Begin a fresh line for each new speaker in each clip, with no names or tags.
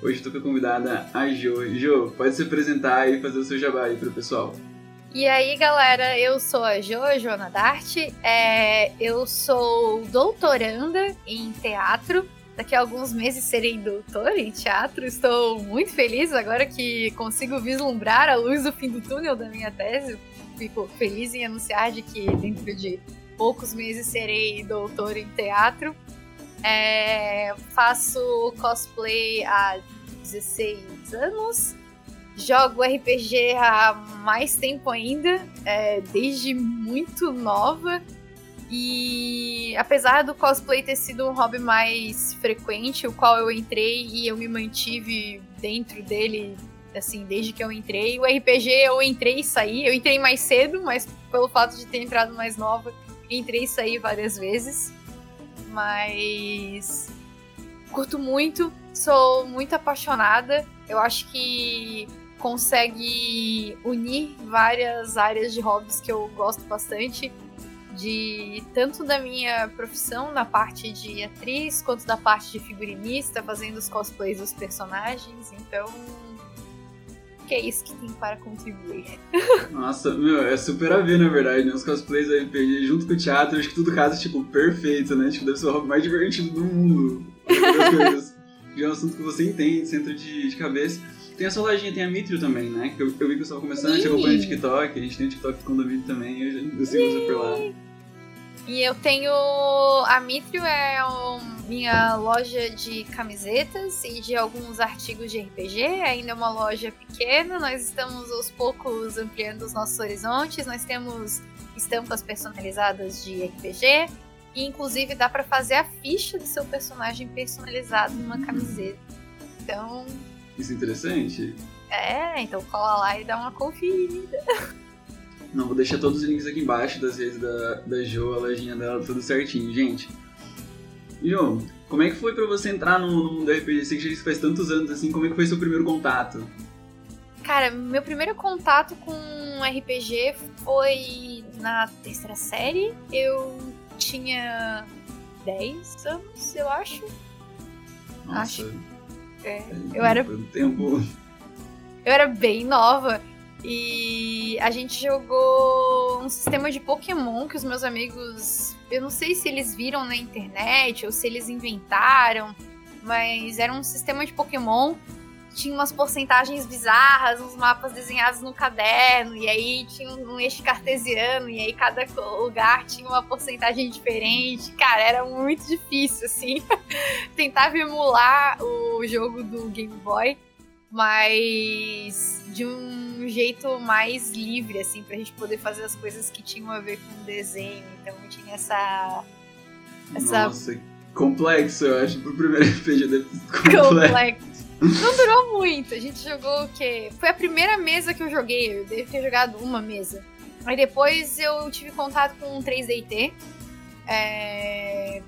Hoje estou com a convidada a Jo. Jo, pode se apresentar e fazer o seu jabá aí pro pessoal.
E aí, galera, eu sou a Jo, Joana Darte. É, eu sou doutoranda em teatro. Daqui a alguns meses serei doutora em teatro. Estou muito feliz agora que consigo vislumbrar a luz do fim do túnel da minha tese. Fico feliz em anunciar de que dentro de poucos meses serei doutora em teatro. É, faço cosplay há 16 anos. Jogo RPG há mais tempo ainda, é, desde muito nova. E apesar do cosplay ter sido um hobby mais frequente, o qual eu entrei e eu me mantive dentro dele, assim, desde que eu entrei, o RPG eu entrei e saí. Eu entrei mais cedo, mas pelo fato de ter entrado mais nova, entrei e saí várias vezes. Mas curto muito, sou muito apaixonada. Eu acho que consegue unir várias áreas de hobbies que eu gosto bastante. De tanto da minha profissão na parte de atriz, quanto da parte de figurinista, fazendo os cosplays dos personagens. Então, que é isso que tem para contribuir.
Nossa, meu, é super a ver, na verdade, né? Os cosplays da RPG junto com o teatro, acho que tudo casa, tipo, perfeito, né? Tipo, deve ser o hobby mais divertido do mundo. Já é um assunto que você entende, centro de, de cabeça. Tem a sua lojinha, tem a Mitrio também, né? Que eu, eu vi que você estava começando, a gente acompanha no TikTok, a gente tem o TikTok com o David também, eu, eu sigo você por lá.
E eu tenho. A Mitrio é um, minha loja de camisetas e de alguns artigos de RPG. Ainda é uma loja pequena, nós estamos aos poucos ampliando os nossos horizontes. Nós temos estampas personalizadas de RPG. E inclusive dá para fazer a ficha do seu personagem personalizado numa camiseta. Então,
isso é interessante.
É, então cola lá e dá uma conferida.
Não, vou deixar todos os links aqui embaixo das redes da, da Jo, a lojinha dela, tudo certinho, gente. Jo, como é que foi pra você entrar no mundo RPG? Sei que já faz tantos anos assim, como é que foi seu primeiro contato?
Cara, meu primeiro contato com RPG foi na terceira série. Eu tinha 10 anos, eu acho.
Nossa. Acho
é, eu era.
Tempo.
Eu era bem nova. E a gente jogou um sistema de Pokémon que os meus amigos. Eu não sei se eles viram na internet ou se eles inventaram, mas era um sistema de Pokémon. Tinha umas porcentagens bizarras, uns mapas desenhados no caderno, e aí tinha um eixo cartesiano, e aí cada lugar tinha uma porcentagem diferente. Cara, era muito difícil, assim. Tentava emular o jogo do Game Boy, mas de um jeito mais livre, assim, pra gente poder fazer as coisas que tinham a ver com desenho. Então tinha essa. essa...
Nossa, complexo, eu acho, pro primeiro RPG deve complexo.
Não durou muito. A gente jogou o quê? Foi a primeira mesa que eu joguei. Eu devo ter jogado uma mesa. Aí depois eu tive contato com 3DT. É...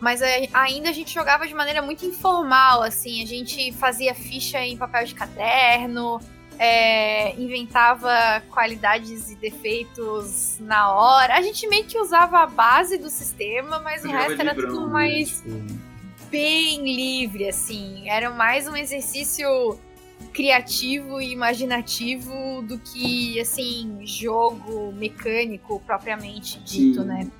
Mas ainda a gente jogava de maneira muito informal, assim. A gente fazia ficha em papel de caderno, é... inventava qualidades e defeitos na hora. A gente meio que usava a base do sistema, mas o resto era tudo mais. Bem livre, assim. Era mais um exercício criativo e imaginativo do que, assim, jogo mecânico propriamente dito, Sim. né?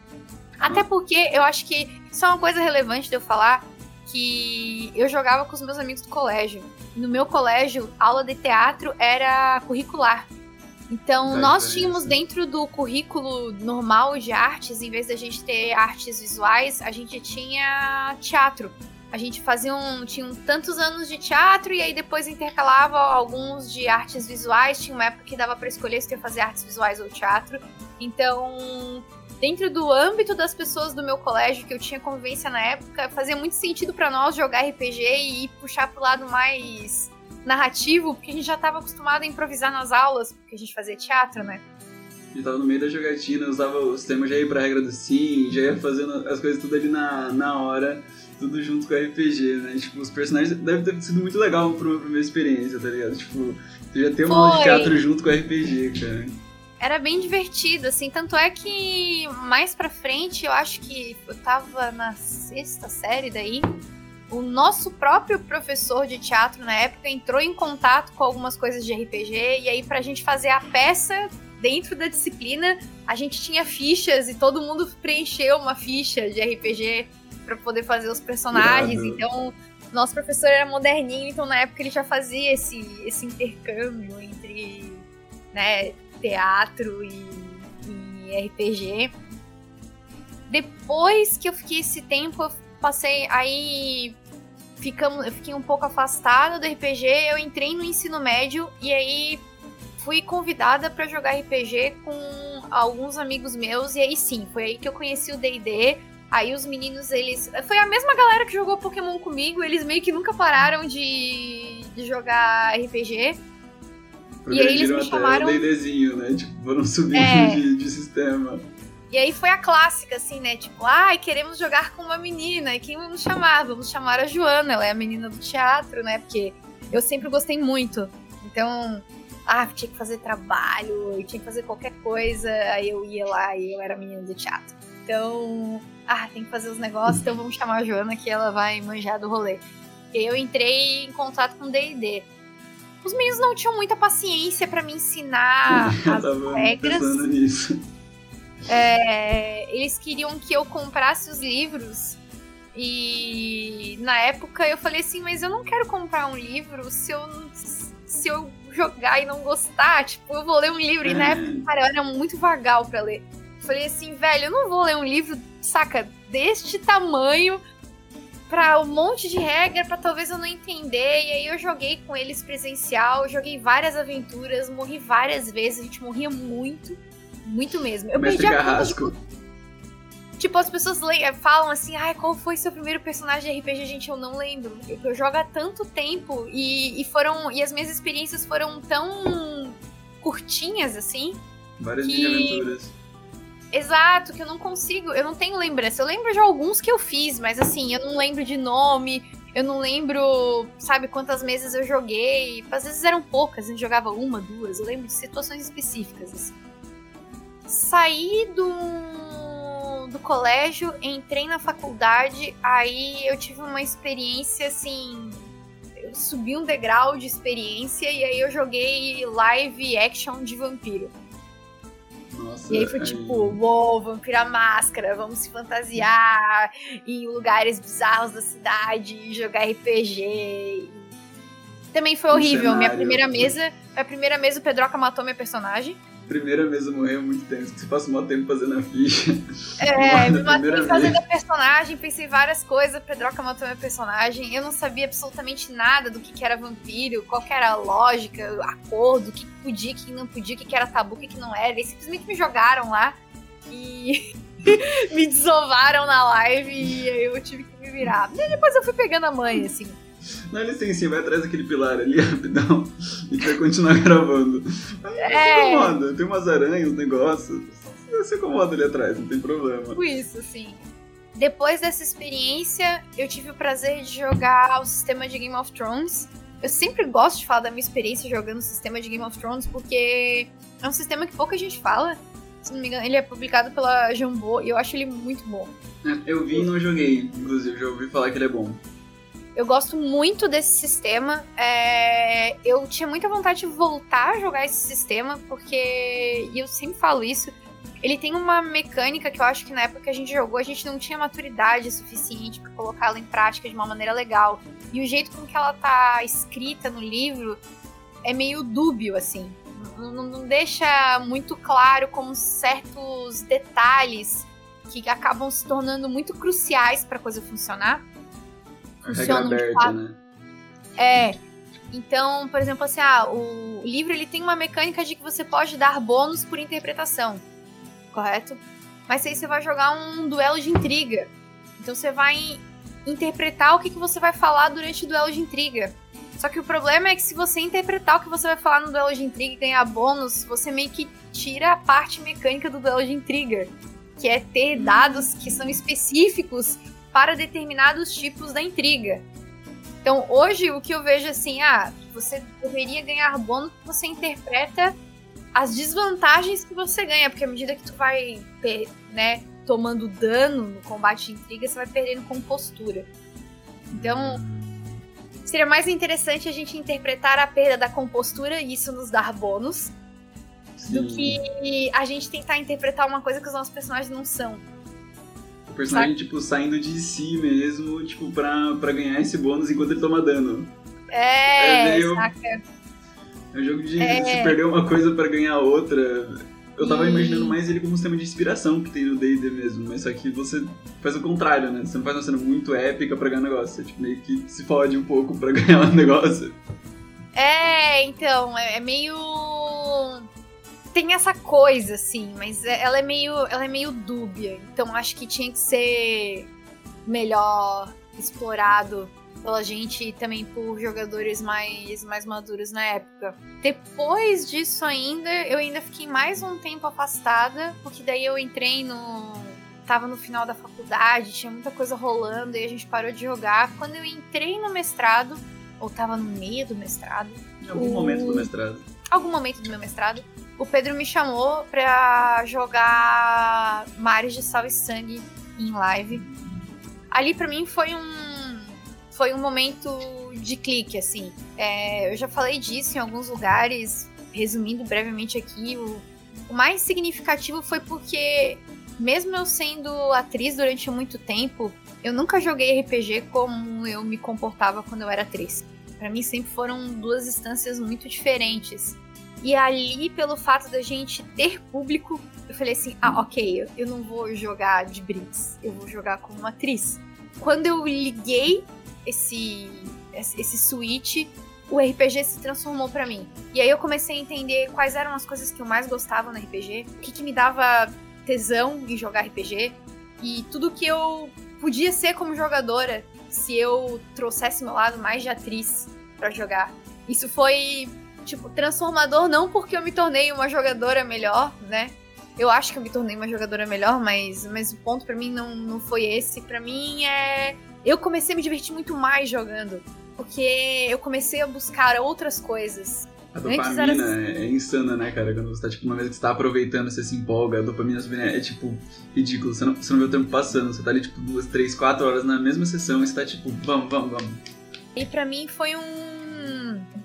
Até porque eu acho que isso é uma coisa relevante de eu falar que eu jogava com os meus amigos do colégio. No meu colégio, aula de teatro era curricular. Então, nós tínhamos dentro do currículo normal de artes, em vez da gente ter artes visuais, a gente tinha teatro. A gente fazia um. Tinha tantos anos de teatro e aí depois intercalava alguns de artes visuais. Tinha uma época que dava para escolher se ia fazer artes visuais ou teatro. Então, dentro do âmbito das pessoas do meu colégio, que eu tinha convivência na época, fazia muito sentido para nós jogar RPG e puxar pro lado mais narrativo, porque a gente já estava acostumado a improvisar nas aulas, porque a gente fazia teatro, né?
A gente tava no meio da jogatina, usava os temas, já ia pra regra do sim, já ia fazendo as coisas tudo ali na, na hora, tudo junto com o RPG, né? Tipo, os personagens devem ter sido muito legal pra uma primeira experiência, tá ligado? Tipo, já ter uma aula de teatro junto com o RPG, cara.
Era bem divertido, assim, tanto é que mais pra frente, eu acho que eu tava na sexta série daí, o nosso próprio professor de teatro na época entrou em contato com algumas coisas de RPG, e aí pra gente fazer a peça dentro da disciplina, a gente tinha fichas e todo mundo preencheu uma ficha de RPG para poder fazer os personagens. Então, nosso professor era moderninho, então na época ele já fazia esse, esse intercâmbio entre né, teatro e, e RPG. Depois que eu fiquei esse tempo, eu passei aí ficamos, eu fiquei um pouco afastada do RPG, eu entrei no ensino médio e aí fui convidada para jogar RPG com alguns amigos meus e aí sim, foi aí que eu conheci o D&D. Aí os meninos, eles. Foi a mesma galera que jogou Pokémon comigo, eles meio que nunca pararam de, de jogar RPG.
E aí eles me chamaram. D&Dzinho, né? Tipo, foram subindo é... de, de sistema.
E aí foi a clássica, assim, né? Tipo, ai, ah, queremos jogar com uma menina. E quem vamos chamar? Vamos chamar a Joana, ela é a menina do teatro, né? Porque eu sempre gostei muito. Então, ah, tinha que fazer trabalho, tinha que fazer qualquer coisa. Aí eu ia lá e eu era a menina do teatro. Então, ah, tem que fazer os negócios, então vamos chamar a Joana que ela vai manjar do rolê. E eu entrei em contato com o D&D. Os meninos não tinham muita paciência para me ensinar as regras.
Nisso.
É, eles queriam que eu comprasse os livros. E na época eu falei assim, mas eu não quero comprar um livro se eu, se eu jogar e não gostar. Tipo, eu vou ler um livro. E na época, cara, eu era muito vagal para ler. falei assim, velho, eu não vou ler um livro, saca, deste tamanho pra um monte de regra para talvez eu não entender. E aí eu joguei com eles presencial, joguei várias aventuras, morri várias vezes, a gente morria muito. Muito mesmo. Eu
Mestre
perdi
a Carrasco.
Tipo, as pessoas falam assim, ai, qual foi seu primeiro personagem de RPG? Gente, eu não lembro. Eu, eu jogo há tanto tempo e, e foram. E as minhas experiências foram tão curtinhas, assim.
Várias que... aventuras.
Exato, que eu não consigo, eu não tenho lembrança. Eu lembro de alguns que eu fiz, mas assim, eu não lembro de nome, eu não lembro, sabe, quantas mesas eu joguei. Às vezes eram poucas, a gente jogava uma, duas. Eu lembro de situações específicas, assim saí do, do colégio, entrei na faculdade, aí eu tive uma experiência assim. Eu subi um degrau de experiência e aí eu joguei live action de vampiro.
Nossa,
e aí foi tipo, uou, wow, vampira máscara, vamos se fantasiar em lugares bizarros da cidade, jogar RPG. Também foi horrível. Minha primeira mesa, minha primeira mesa o Pedroca matou minha personagem
primeira mesa eu morri muito tempo. Você passa um tempo fazendo a ficha.
É, me matei fazendo a personagem, pensei várias coisas, Pedroca matou meu personagem. Eu não sabia absolutamente nada do que, que era vampiro, qual que era a lógica, acordo, o que podia, o que não podia, o que, que era tabu, o que, que não era. Eles simplesmente me jogaram lá e me desovaram na live e eu tive que me virar. E depois eu fui pegando a mãe, assim.
Dá licença, vai atrás daquele pilar ali, rapidão. A gente vai continuar gravando. Aí é... incomoda, tem umas aranhas, um negócio. Você acomoda ali atrás, não tem problema.
Tipo isso, assim. Depois dessa experiência, eu tive o prazer de jogar o sistema de Game of Thrones. Eu sempre gosto de falar da minha experiência jogando o sistema de Game of Thrones, porque é um sistema que pouca gente fala. Se não me engano, ele é publicado pela Jambô e eu acho ele muito bom.
É, eu vi e não joguei, inclusive, já ouvi falar que ele é bom.
Eu gosto muito desse sistema. É... Eu tinha muita vontade de voltar a jogar esse sistema, porque. E eu sempre falo isso. Ele tem uma mecânica que eu acho que na época que a gente jogou, a gente não tinha maturidade suficiente para colocá-la em prática de uma maneira legal. E o jeito com que ela tá escrita no livro é meio dúbio, assim. Não, não deixa muito claro como certos detalhes que acabam se tornando muito cruciais para a coisa funcionar
funcionam aberta, né?
É. Então, por exemplo, assim, ah, o livro ele tem uma mecânica de que você pode dar bônus por interpretação, correto? Mas aí você vai jogar um duelo de intriga. Então você vai interpretar o que, que você vai falar durante o duelo de intriga. Só que o problema é que se você interpretar o que você vai falar no duelo de intriga e ganhar bônus, você meio que tira a parte mecânica do duelo de intriga, que é ter dados que são específicos para determinados tipos da intriga. Então, hoje, o que eu vejo assim, ah, você deveria ganhar bônus porque você interpreta as desvantagens que você ganha, porque à medida que tu vai, né, tomando dano no combate de intriga, você vai perdendo compostura. Então, seria mais interessante a gente interpretar a perda da compostura e isso nos dar bônus, Sim. do que a gente tentar interpretar uma coisa que os nossos personagens não são.
Personagem, tipo, saindo de si mesmo, tipo, pra, pra ganhar esse bônus enquanto ele toma dano.
É, é meio... saca?
É um jogo de é... se perder uma coisa para ganhar outra. Eu tava e... imaginando mais ele como um sistema de inspiração que tem no D&D mesmo, mas só que você faz o contrário, né? Você não faz uma cena muito épica pra ganhar um negócio, você tipo, meio que se fode um pouco pra ganhar um negócio.
É, então, é, é meio... Tem essa coisa, assim, mas é, ela é meio, ela é meio dúbia, então acho que tinha que ser melhor explorado pela gente e também por jogadores mais, mais maduros na época. Depois disso ainda, eu ainda fiquei mais um tempo afastada, porque daí eu entrei no. Tava no final da faculdade, tinha muita coisa rolando e a gente parou de jogar. Quando eu entrei no mestrado, ou tava no meio do mestrado.
Em algum o... momento do mestrado.
Algum momento do meu mestrado. O Pedro me chamou pra jogar Mares de Sal e Sangue em live. Ali para mim foi um foi um momento de clique, assim. É, eu já falei disso em alguns lugares, resumindo brevemente aqui, o, o mais significativo foi porque, mesmo eu sendo atriz durante muito tempo, eu nunca joguei RPG como eu me comportava quando eu era atriz. Para mim sempre foram duas instâncias muito diferentes. E ali, pelo fato da gente ter público, eu falei assim: ah, ok, eu não vou jogar de Brits, eu vou jogar como uma atriz. Quando eu liguei esse, esse switch, o RPG se transformou para mim. E aí eu comecei a entender quais eram as coisas que eu mais gostava no RPG, o que, que me dava tesão em jogar RPG e tudo que eu podia ser como jogadora se eu trouxesse meu lado mais de atriz para jogar. Isso foi tipo transformador não porque eu me tornei uma jogadora melhor, né? Eu acho que eu me tornei uma jogadora melhor, mas, mas o ponto para mim não, não foi esse. Para mim é eu comecei a me divertir muito mais jogando. Porque eu comecei a buscar outras coisas.
A dopamina era... É insana, né, cara? Quando você tá, tipo, uma vez que você tá aproveitando, você se empolga, a dopamina é, é tipo, ridículo. Você não, você não vê o tempo passando, você tá ali, tipo, duas, três, quatro horas na mesma sessão e você tá, tipo, vamos, vamos, vamos.
E para mim foi um.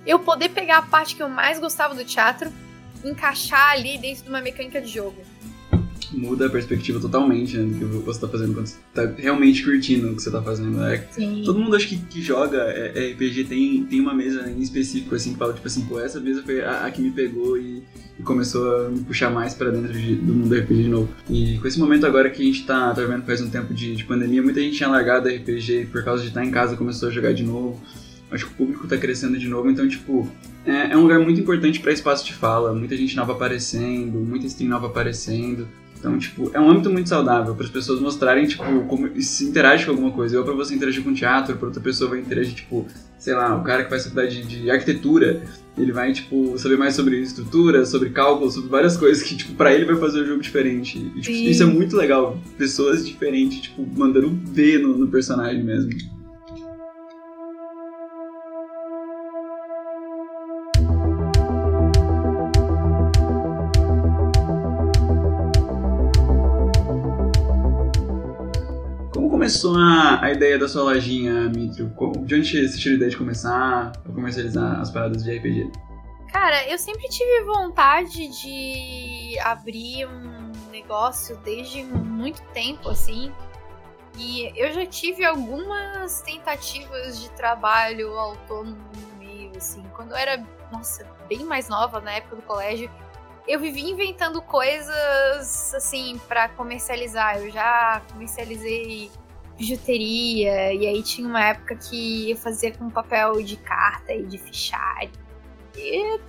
Eu poder pegar a parte que eu mais gostava do teatro, encaixar ali dentro de uma mecânica de jogo
muda a perspectiva totalmente né, do que você tá fazendo quando você tá realmente curtindo o que você tá fazendo. É, todo mundo acho que, que joga é, RPG tem, tem uma mesa em específico, assim, que fala, tipo assim, pô, essa mesa foi a, a que me pegou e, e, começou a me puxar mais para dentro de, do mundo RPG de novo. E com esse momento agora que a gente tá, tá vendo faz um tempo de, de pandemia, muita gente tinha largado RPG por causa de estar em casa começou a jogar de novo. Acho que o público tá crescendo de novo, então, tipo, é, é um lugar muito importante para espaço de fala. Muita gente nova aparecendo, muita stream nova aparecendo. Então, tipo, é um âmbito muito saudável para as pessoas mostrarem, tipo, como se interage com alguma coisa. Ou para você interagir com teatro, para outra pessoa vai interagir, tipo, sei lá, o cara que faz faculdade de, de arquitetura, ele vai, tipo, saber mais sobre estrutura, sobre cálculo, sobre várias coisas que, tipo, para ele vai fazer um jogo diferente. E, tipo, isso é muito legal. Pessoas diferentes, tipo, mandando ver no, no personagem mesmo. Começou a, a ideia da sua lojinha, Mitro? De onde você tirou a ideia de começar a comercializar as paradas de RPG?
Cara, eu sempre tive vontade de abrir um negócio desde muito tempo, assim. E eu já tive algumas tentativas de trabalho autônomo no meio, assim. Quando eu era, nossa, bem mais nova, na época do colégio, eu vivi inventando coisas, assim, para comercializar. Eu já comercializei bijuteria, e aí tinha uma época que eu fazia com papel de carta e de fichário. E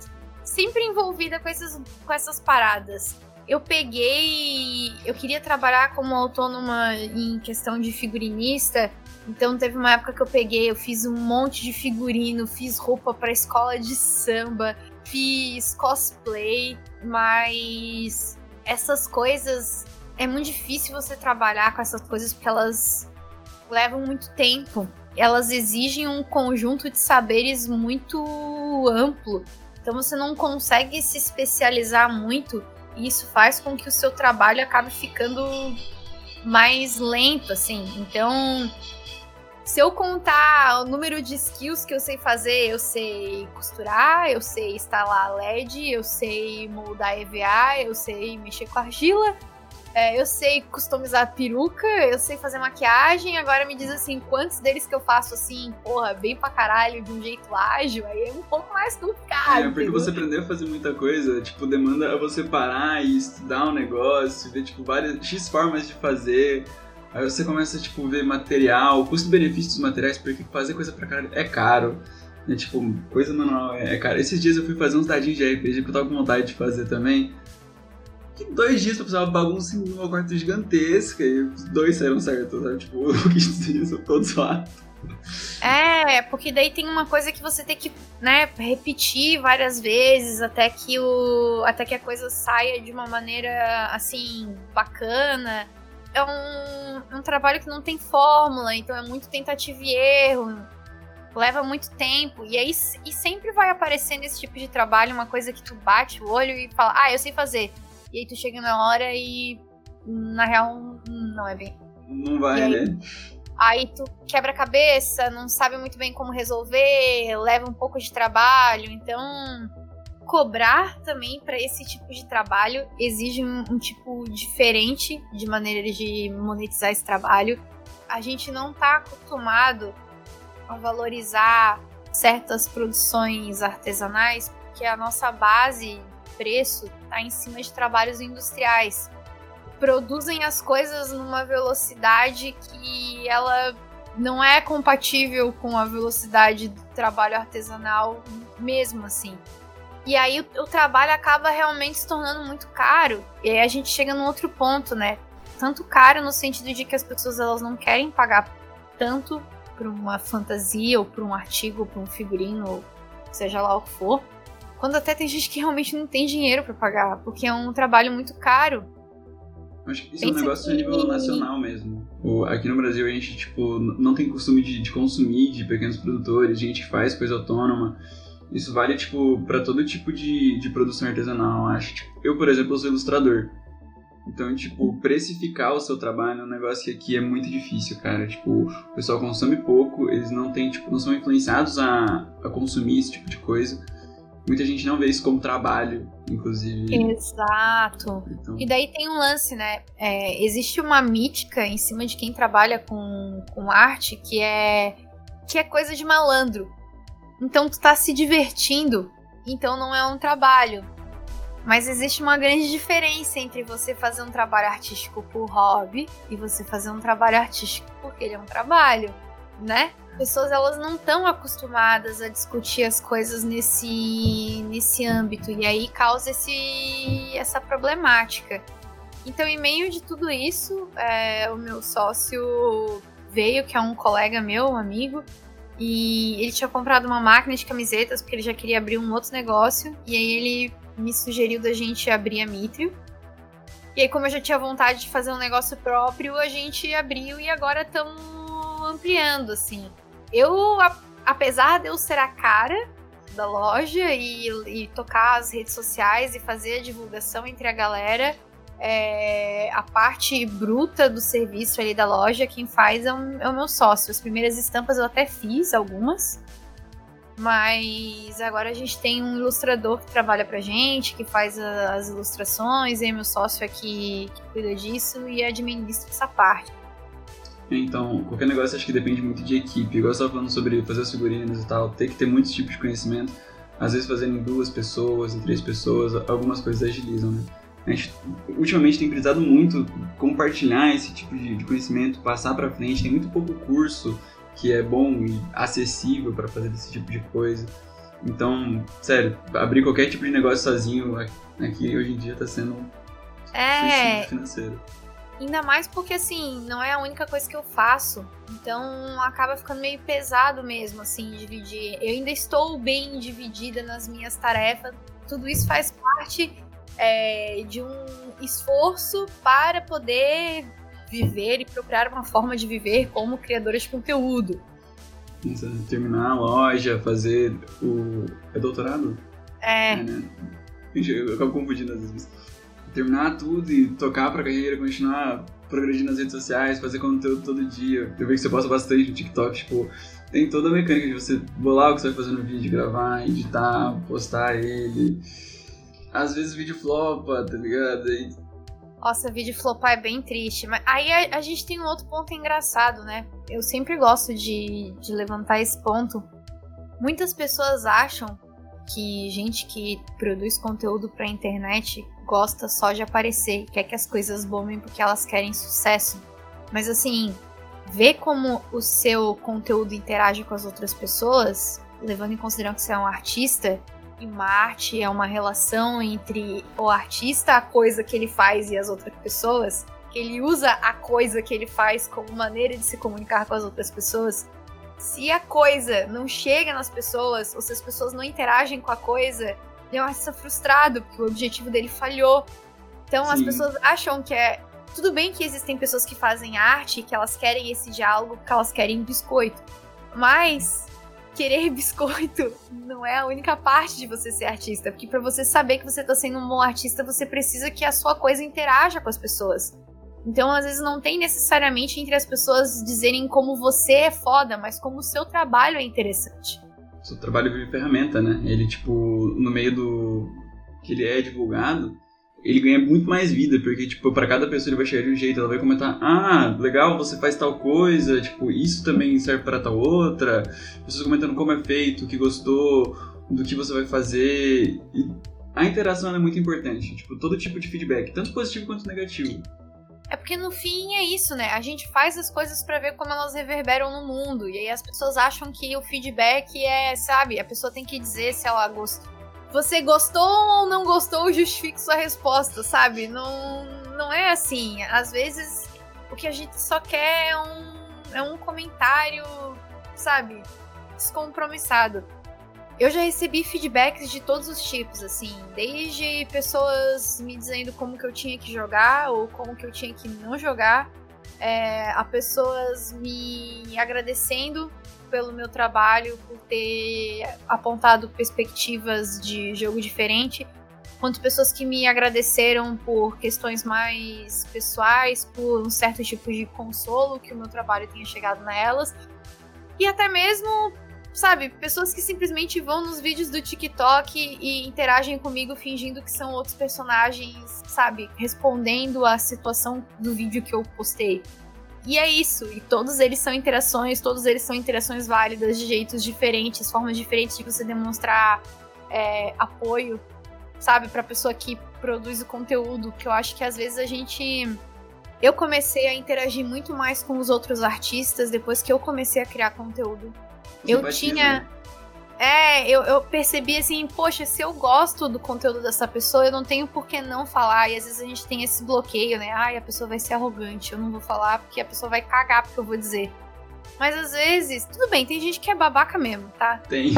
sempre envolvida com essas, com essas paradas. Eu peguei. Eu queria trabalhar como autônoma em questão de figurinista. Então teve uma época que eu peguei, eu fiz um monte de figurino, fiz roupa para escola de samba, fiz cosplay, mas essas coisas é muito difícil você trabalhar com essas coisas porque elas levam muito tempo. Elas exigem um conjunto de saberes muito amplo. Então você não consegue se especializar muito e isso faz com que o seu trabalho acabe ficando mais lento, assim. Então, Se eu contar o número de skills que eu sei fazer, eu sei costurar, eu sei instalar LED, eu sei moldar EVA, eu sei mexer com argila, é, eu sei customizar peruca, eu sei fazer maquiagem. Agora me diz assim, quantos deles que eu faço assim, porra, bem pra caralho, de um jeito ágil, aí é um pouco mais complicado.
É, porque você aprender a fazer muita coisa, tipo, demanda você parar e estudar um negócio, ver, tipo, várias X formas de fazer. Aí você começa, tipo, ver material, custo-benefício dos materiais, porque fazer coisa pra caralho é caro. É, tipo, coisa manual é, é caro. Esses dias eu fui fazer uns dadinhos de RPG que eu tava com vontade de fazer também. Dois dias eu precisava bagunça em uma quarta gigantesca e os dois saíram certos, sabe? Tipo, o que isso todo zoado.
É, porque daí tem uma coisa que você tem que, né, repetir várias vezes até que o até que a coisa saia de uma maneira assim bacana é um, um trabalho que não tem fórmula, então é muito tentativa e erro, leva muito tempo. E aí e sempre vai aparecendo esse tipo de trabalho, uma coisa que tu bate o olho e fala, ah, eu sei fazer. E aí tu chega na hora e na real não é bem.
Não vai, aí, né?
Aí tu quebra a cabeça, não sabe muito bem como resolver, leva um pouco de trabalho, então cobrar também para esse tipo de trabalho exige um, um, tipo diferente de maneira de monetizar esse trabalho. A gente não está acostumado a valorizar certas produções artesanais porque a nossa base preço está em cima de trabalhos industriais. Produzem as coisas numa velocidade que ela não é compatível com a velocidade do trabalho artesanal mesmo assim. E aí o, o, trabalho acaba realmente se tornando muito caro. E aí a gente chega num outro ponto, né? Tanto caro no sentido de que as pessoas elas não querem pagar tanto por uma fantasia ou por um artigo, ou por um figurino, ou seja lá o que for. Quando até tem gente que realmente não tem dinheiro para pagar, porque é um trabalho muito caro.
Acho que isso Pensa é um negócio a nível nacional mesmo. Aqui no Brasil a gente, tipo, não tem costume de, de consumir de pequenos produtores, gente que faz coisa autônoma. Isso vale, tipo, para todo tipo de, de produção artesanal, acho. Tipo, eu, por exemplo, sou ilustrador. Então, tipo, precificar o seu trabalho é um negócio que aqui é muito difícil, cara. Tipo, o pessoal consome pouco, eles não têm, tipo, não são influenciados a, a consumir esse tipo de coisa. Muita gente não vê isso como trabalho, inclusive.
Exato. Então... E daí tem um lance, né? É, existe uma mítica em cima de quem trabalha com, com arte que é que é coisa de malandro. Então tu tá se divertindo, então não é um trabalho. Mas existe uma grande diferença entre você fazer um trabalho artístico por hobby e você fazer um trabalho artístico porque ele é um trabalho, né? Pessoas elas não estão acostumadas a discutir as coisas nesse nesse âmbito e aí causa esse essa problemática. Então, em meio de tudo isso, é, o meu sócio veio, que é um colega meu, um amigo, e ele tinha comprado uma máquina de camisetas porque ele já queria abrir um outro negócio. E aí ele me sugeriu da gente abrir a Mitrio. E aí, como eu já tinha vontade de fazer um negócio próprio, a gente abriu e agora estamos ampliando, assim. Eu, a, apesar de eu ser a cara da loja e, e tocar as redes sociais e fazer a divulgação entre a galera, é, a parte bruta do serviço ali da loja, quem faz é o, é o meu sócio. As primeiras estampas eu até fiz algumas, mas agora a gente tem um ilustrador que trabalha pra gente, que faz as ilustrações, e meu sócio aqui que cuida disso e administra essa parte.
Então, qualquer negócio acho que depende muito de equipe. Igual você estava falando sobre fazer os figurinos e tal, tem que ter muitos tipos de conhecimento. Às vezes fazendo em duas pessoas, em três pessoas, algumas coisas agilizam, né? A gente ultimamente tem precisado muito compartilhar esse tipo de, de conhecimento, passar para frente. Tem muito pouco curso que é bom e acessível para fazer esse tipo de coisa. Então, sério, abrir qualquer tipo de negócio sozinho aqui hoje em dia está sendo
é...
financeiro.
Ainda mais porque, assim, não é a única coisa que eu faço. Então, acaba ficando meio pesado mesmo, assim, dividir. Eu ainda estou bem dividida nas minhas tarefas. Tudo isso faz parte é, de um esforço para poder viver e procurar uma forma de viver como criadora de conteúdo.
Terminar a loja, fazer o. É doutorado?
É. é né?
Eu acabo confundindo às vezes. Terminar tudo e tocar pra carreira, continuar progredir nas redes sociais, fazer conteúdo todo dia. Eu vejo que você posta bastante no TikTok, tipo, tem toda a mecânica de você bolar o que você vai fazer no vídeo, gravar, editar, postar ele. Às vezes o vídeo flopa, tá ligado? E...
Nossa, vídeo flopar é bem triste. Mas aí a, a, gente tem um outro ponto engraçado, né? Eu sempre gosto de, de levantar esse ponto. Muitas pessoas acham que gente que produz conteúdo pra internet gosta só de aparecer, quer que as coisas bombem porque elas querem sucesso. Mas assim, ver como o seu conteúdo interage com as outras pessoas, levando em consideração que você é um artista, e uma arte é uma relação entre o artista, a coisa que ele faz e as outras pessoas, que ele usa a coisa que ele faz como maneira de se comunicar com as outras pessoas. Se a coisa não chega nas pessoas, ou se as pessoas não interagem com a coisa, ele é um artista frustrado, porque o objetivo dele falhou. Então Sim. as pessoas acham que é tudo bem que existem pessoas que fazem arte, que elas querem esse diálogo, que elas querem biscoito. Mas querer biscoito não é a única parte de você ser artista. Porque para você saber que você tá sendo um bom artista, você precisa que a sua coisa interaja com as pessoas. Então, às vezes, não tem necessariamente entre as pessoas dizerem como você é foda, mas como o seu trabalho é interessante.
Seu trabalho vive ferramenta, né? Ele, tipo, no meio do que ele é divulgado, ele ganha muito mais vida, porque, tipo, para cada pessoa ele vai chegar de um jeito, ela vai comentar, ah, legal, você faz tal coisa, tipo, isso também serve para tal outra, pessoas comentando como é feito, o que gostou, do que você vai fazer, e a interação é muito importante, tipo, todo tipo de feedback, tanto positivo quanto negativo.
É porque no fim é isso, né? A gente faz as coisas para ver como elas reverberam no mundo. E aí as pessoas acham que o feedback é, sabe, a pessoa tem que dizer se ela gostou você gostou ou não gostou, justifique sua resposta, sabe? Não, não é assim. Às vezes o que a gente só quer é um, é um comentário, sabe? Descompromissado. Eu já recebi feedbacks de todos os tipos, assim, desde pessoas me dizendo como que eu tinha que jogar ou como que eu tinha que não jogar, é, a pessoas me agradecendo pelo meu trabalho, por ter apontado perspectivas de jogo diferente, quanto pessoas que me agradeceram por questões mais pessoais, por um certo tipo de consolo que o meu trabalho tenha chegado nelas, e até mesmo, sabe, pessoas que simplesmente vão nos vídeos do TikTok e interagem comigo fingindo que são outros personagens, sabe, respondendo à situação do vídeo que eu postei. E é isso. E todos eles são interações, todos eles são interações válidas de jeitos diferentes, formas diferentes de você demonstrar é, apoio, sabe, pra pessoa que produz o conteúdo. Que eu acho que às vezes a gente. Eu comecei a interagir muito mais com os outros artistas depois que eu comecei a criar conteúdo. Eu tinha. É, eu, eu percebi assim, poxa, se eu gosto do conteúdo dessa pessoa, eu não tenho por que não falar. E às vezes a gente tem esse bloqueio, né? Ai, a pessoa vai ser arrogante, eu não vou falar porque a pessoa vai cagar porque eu vou dizer. Mas às vezes, tudo bem, tem gente que é babaca mesmo, tá?
Tem.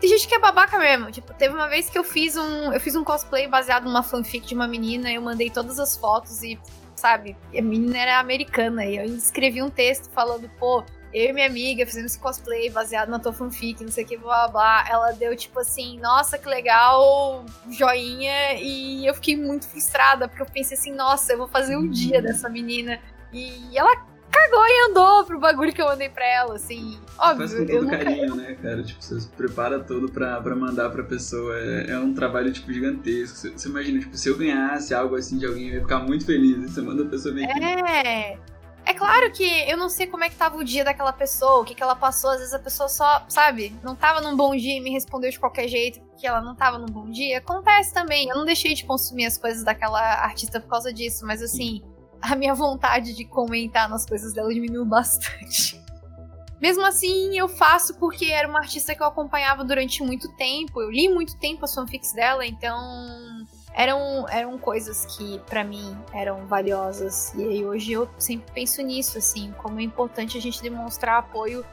Tem gente que é babaca mesmo. Tipo, teve uma vez que eu fiz um. Eu fiz um cosplay baseado numa fanfic de uma menina, eu mandei todas as fotos e, sabe, a menina era americana. E eu escrevi um texto falando, pô, eu e minha amiga fizemos esse cosplay baseado na tua fanfic, não sei o que, blá blá blá. Ela deu tipo assim, nossa, que legal, joinha. E eu fiquei muito frustrada, porque eu pensei assim, nossa, eu vou fazer um dia dessa menina. E ela cagou e andou pro bagulho que eu mandei pra ela, assim. Óbvio.
Faz com todo carinho, né, cara? Tipo, você se prepara tudo pra, pra mandar pra pessoa. É, é um trabalho, tipo, gigantesco. Você, você, imagina, tipo, se eu ganhasse algo assim de alguém, eu ia ficar muito feliz. Você manda a pessoa meio
que. É. Claro que eu não sei como é que tava o dia daquela pessoa, o que, que ela passou. Às vezes a pessoa só, sabe, não tava num bom dia e me respondeu de qualquer jeito que ela não tava num bom dia. Acontece também. Eu não deixei de consumir as coisas daquela artista por causa disso, mas assim, a minha vontade de comentar nas coisas dela diminuiu bastante. Mesmo assim, eu faço porque era uma artista que eu acompanhava durante muito tempo. Eu li muito tempo as fanfics dela, então eram, eram coisas que para mim eram valiosas. E aí hoje eu sempre penso nisso, assim, como é importante a gente demonstrar apoio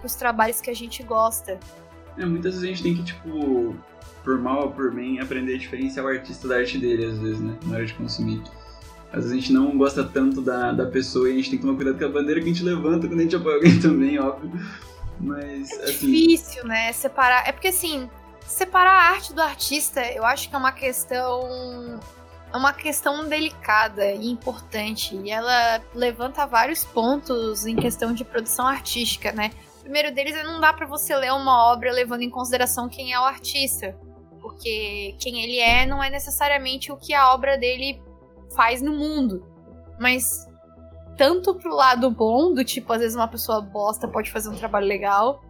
pros trabalhos que a gente gosta.
É, muitas vezes a gente tem que, tipo, por mal ou por bem, aprender a diferenciar o artista da arte dele, às vezes, né? Na hora de consumir. Às vezes a gente não gosta tanto da, da pessoa e a gente tem que tomar cuidado com a bandeira que a gente levanta quando a gente apoia alguém também, óbvio. Mas,
é
assim...
difícil, né? Separar. É porque, assim, separar a arte do artista, eu acho que é uma questão é uma questão delicada e importante. E ela levanta vários pontos em questão de produção artística, né? O primeiro deles é não dá para você ler uma obra levando em consideração quem é o artista. Porque quem ele é não é necessariamente o que a obra dele faz no mundo. Mas tanto pro lado bom, do tipo, às vezes uma pessoa bosta pode fazer um trabalho legal,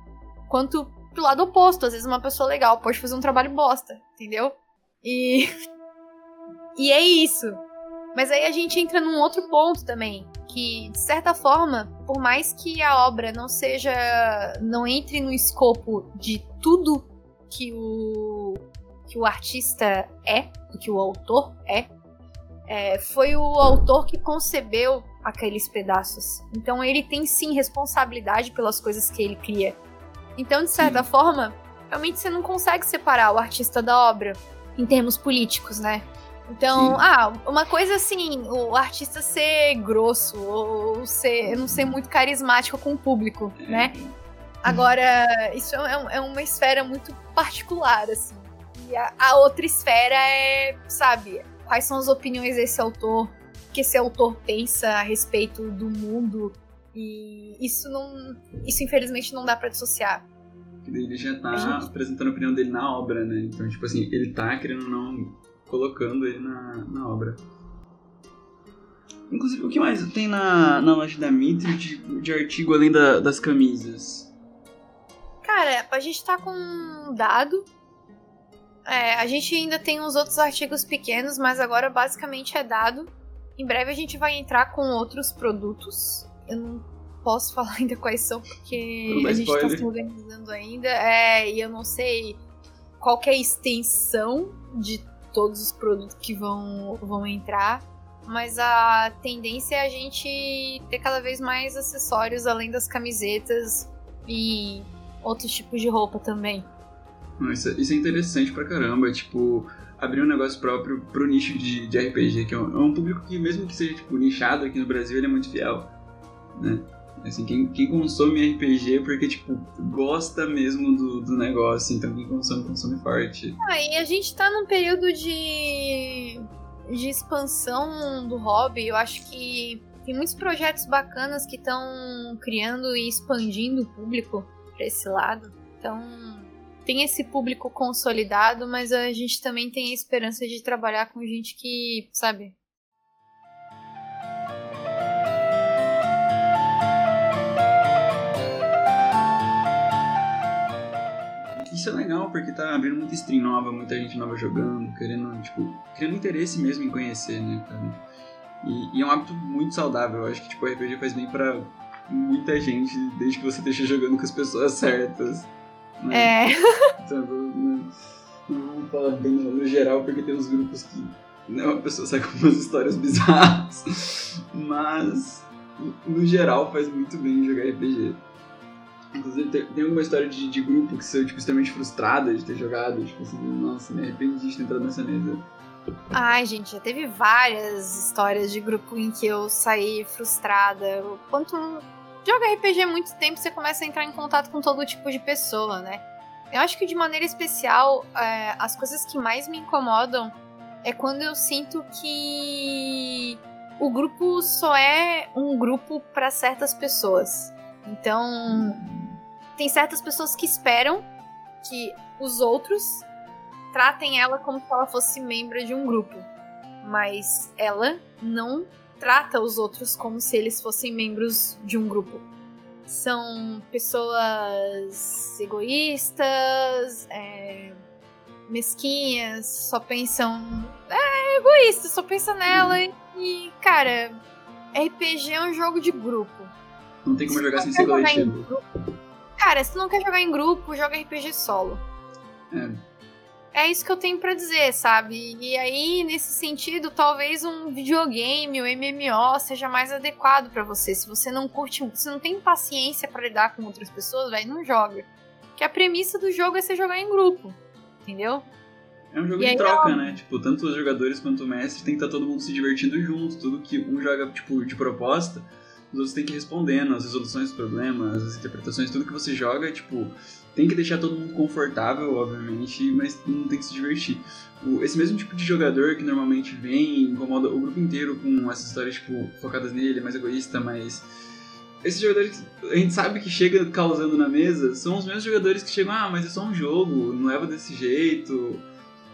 quanto pro lado oposto, às vezes uma pessoa legal pode fazer um trabalho bosta, entendeu? E E é isso. Mas aí a gente entra num outro ponto também, que de certa forma, por mais que a obra não seja, não entre no escopo de tudo que o que o artista é, que o autor é, é, foi o autor que concebeu aqueles pedaços. Então ele tem sim responsabilidade pelas coisas que ele cria. Então, de certa sim. forma, realmente você não consegue separar o artista da obra em termos políticos, né? Então, Sim. ah, uma coisa assim, o artista ser grosso, ou ser, não ser muito carismático com o público, é. né? Agora, isso é, é, uma esfera muito particular, assim. E a, a, outra esfera é, sabe, quais são as opiniões desse autor, o que esse autor pensa a respeito do mundo. E isso não. Isso infelizmente não dá para dissociar.
Ele já tá gente... apresentando a opinião dele na obra, né? Então, tipo assim, ele tá querendo não colocando ele na, na obra. Inclusive, o que mais tem na, na loja da Mitre de, de artigo além da, das camisas?
Cara, a gente tá com um dado. É, a gente ainda tem uns outros artigos pequenos, mas agora basicamente é dado. Em breve a gente vai entrar com outros produtos. Eu não posso falar ainda quais são, porque a gente spoiler. tá se organizando ainda. É, e eu não sei qual é a extensão de todos os produtos que vão, vão entrar. Mas a tendência é a gente ter cada vez mais acessórios além das camisetas e outros tipos de roupa também.
Isso, é, isso é interessante pra caramba, tipo, abrir um negócio próprio pro nicho de, de RPG, que é um, é um, público que, mesmo que seja tipo, nichado aqui no Brasil, ele é muito fiel, né? Assim, quem, quem consome RPG é porque, tipo, gosta mesmo do, do negócio, então quem consome, consome forte.
Ah, e a gente tá num período de, de expansão do hobby, eu acho que tem muitos projetos bacanas que estão criando e expandindo o público pra esse lado. Então, tem esse público consolidado, mas a gente também tem a esperança de trabalhar com gente que, sabe,
isso é legal, porque tá abrindo muita stream nova, muita gente nova jogando, querendo, tipo, criando interesse mesmo em conhecer, né, cara? E, e, é um hábito muito saudável. Eu acho que, tipo, o RPG faz bem pra muita gente, desde que você esteja jogando com as pessoas certas.
Né? É.
Então, não, não vamos falar bem no, geral, porque tem uns grupos que né, uma pessoa sai com umas histórias bizarras. Mas, no geral, faz muito bem jogar RPG. Inclusive, tem, tem alguma história de, de grupo que saiu, tipo, extremamente frustrada de ter jogado, tipo assim, nossa, me arrependi de ter entrado nessa mesa.
Ai, gente, já teve várias histórias de grupo em que eu saí frustrada. Quanto joga RPG muito tempo, você começa a entrar em contato com todo tipo de pessoa, né? Eu acho que de maneira especial, é, as coisas que mais me incomodam é quando eu sinto que o grupo só é um grupo para certas pessoas. Então, tem certas pessoas que esperam que os outros tratem ela como se ela fosse membro de um grupo, mas ela não trata os outros como se eles fossem membros de um grupo. São pessoas egoístas, é, mesquinhas, só pensam. É egoísta, só pensa nela e, e, cara, RPG é um jogo de grupo.
Não tem como jogar sem ser coletivo.
Cara, se tu não quer jogar em grupo, joga RPG solo.
É.
É isso que eu tenho para dizer, sabe? E aí, nesse sentido, talvez um videogame, um MMO, seja mais adequado para você. Se você não curte, se não tem paciência para lidar com outras pessoas, vai não joga. Que a premissa do jogo é você jogar em grupo, entendeu?
É um jogo e de troca, né? Tipo, tanto os jogadores quanto o mestre tem que estar tá todo mundo se divertindo junto. Tudo que um joga, tipo, de proposta, os outros têm que ir respondendo, as resoluções dos problemas, as interpretações, tudo que você joga, tipo, tem que deixar todo mundo confortável, obviamente, mas não tem que se divertir. esse mesmo tipo de jogador que normalmente vem e incomoda o grupo inteiro com essas histórias, tipo, focadas nele, mais egoísta, mais esses jogadores a gente sabe que chega causando na mesa são os mesmos jogadores que chegam, ah, mas é só um jogo, não leva desse jeito,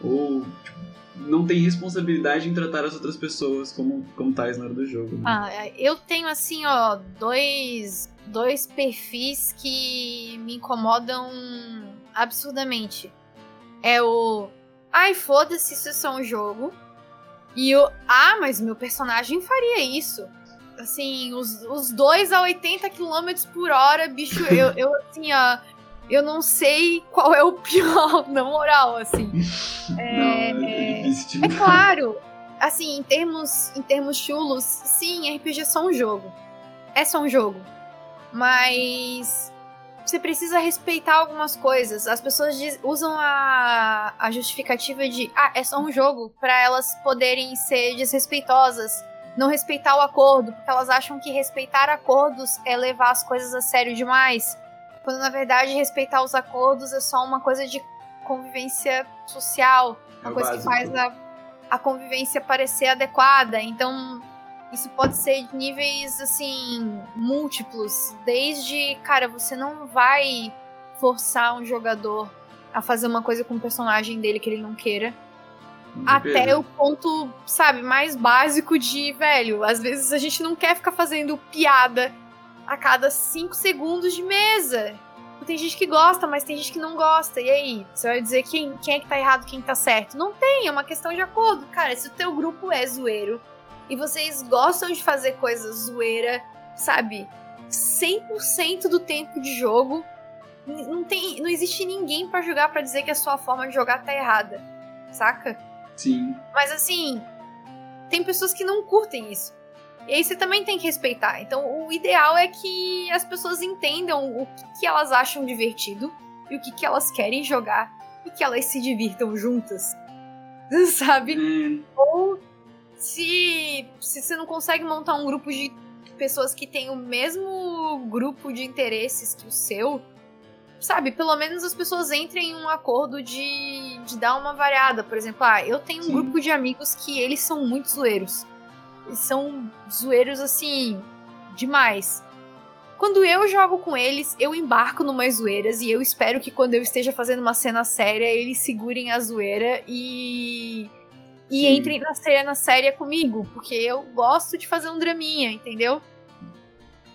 ou tipo, não tem responsabilidade em tratar as outras pessoas como, como tais na hora do jogo. Né?
Ah, eu tenho assim, ó, dois, dois perfis que me incomodam absurdamente. É o ai, foda-se, isso é só um jogo. E o ah, mas meu personagem faria isso assim, os, os dois a 80 km por hora, bicho, eu, eu assim, ó, eu não sei qual é o pior, na moral, assim.
É, não, é,
é, é claro, assim, em termos, em termos chulos, sim, RPG é só um jogo. É só um jogo. Mas você precisa respeitar algumas coisas. As pessoas diz, usam a, a justificativa de, ah, é só um jogo, para elas poderem ser desrespeitosas não respeitar o acordo, porque elas acham que respeitar acordos é levar as coisas a sério demais. Quando na verdade respeitar os acordos é só uma coisa de convivência social, uma é coisa básico. que faz a, a convivência parecer adequada. Então, isso pode ser de níveis assim múltiplos, desde, cara, você não vai forçar um jogador a fazer uma coisa com o personagem dele que ele não queira até o ponto, sabe, mais básico de, velho, às vezes a gente não quer ficar fazendo piada a cada cinco segundos de mesa. Tem gente que gosta, mas tem gente que não gosta. E aí? Você vai dizer quem, quem é que tá errado, quem tá certo? Não tem, é uma questão de acordo. Cara, se o teu grupo é zoeiro e vocês gostam de fazer coisas zoeira, sabe? 100% do tempo de jogo, não, tem, não existe ninguém para jogar para dizer que a sua forma de jogar tá errada. Saca?
Sim.
Mas assim, tem pessoas que não curtem isso. E aí você também tem que respeitar. Então, o ideal é que as pessoas entendam o que, que elas acham divertido e o que, que elas querem jogar e que elas se divirtam juntas. Sabe?
Hum.
Ou se, se você não consegue montar um grupo de pessoas que têm o mesmo grupo de interesses que o seu, sabe, pelo menos as pessoas entrem em um acordo de, de dar uma variada. Por exemplo, ah, eu tenho um Sim. grupo de amigos que eles são muito zoeiros. Eles são zoeiros assim, demais. Quando eu jogo com eles, eu embarco numas zoeiras e eu espero que quando eu esteja fazendo uma cena séria, eles segurem a zoeira e. E Sim. entrem na cena séria comigo, porque eu gosto de fazer um draminha, entendeu?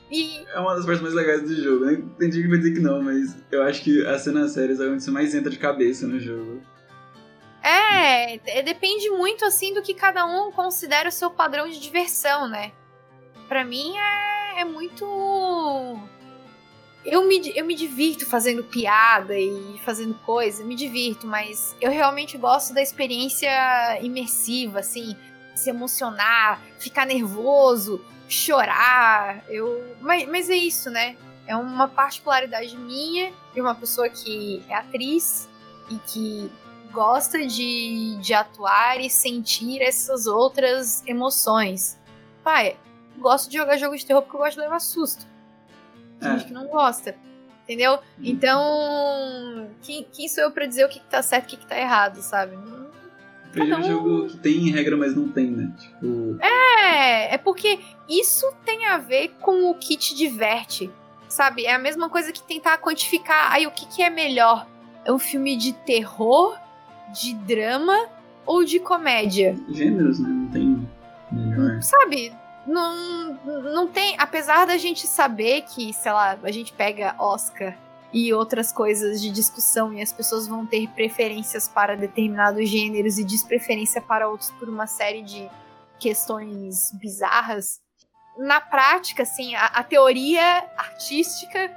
E... É uma das partes mais legais do jogo, né? Tem gente que vai dizer que não, mas eu acho que as cenas sérias é onde você mais entra de cabeça no jogo.
É, é, depende muito, assim, do que cada um considera o seu padrão de diversão, né? Pra mim é, é muito... Eu me, eu me divirto fazendo piada e fazendo coisa, me divirto, mas eu realmente gosto da experiência imersiva, assim, se emocionar, ficar nervoso, chorar. Eu, mas, mas é isso, né? É uma particularidade minha de uma pessoa que é atriz e que gosta de, de atuar e sentir essas outras emoções. Pai, gosto de jogar jogo de terror porque eu gosto de levar susto. Tem é. gente que não gosta. Entendeu? Uhum. Então, quem, quem sou eu pra dizer o que, que tá certo e o que, que tá errado, sabe?
é um jogo que tem regra, mas não tem, né? Tipo.
É, é porque isso tem a ver com o que te diverte. Sabe? É a mesma coisa que tentar quantificar aí o que, que é melhor. É um filme de terror, de drama ou de comédia?
Gêneros, né? Não tem melhor.
Sabe? Não, não tem. Apesar da gente saber que, sei lá, a gente pega Oscar e outras coisas de discussão e as pessoas vão ter preferências para determinados gêneros e despreferência para outros por uma série de questões bizarras. Na prática, assim, a, a teoria artística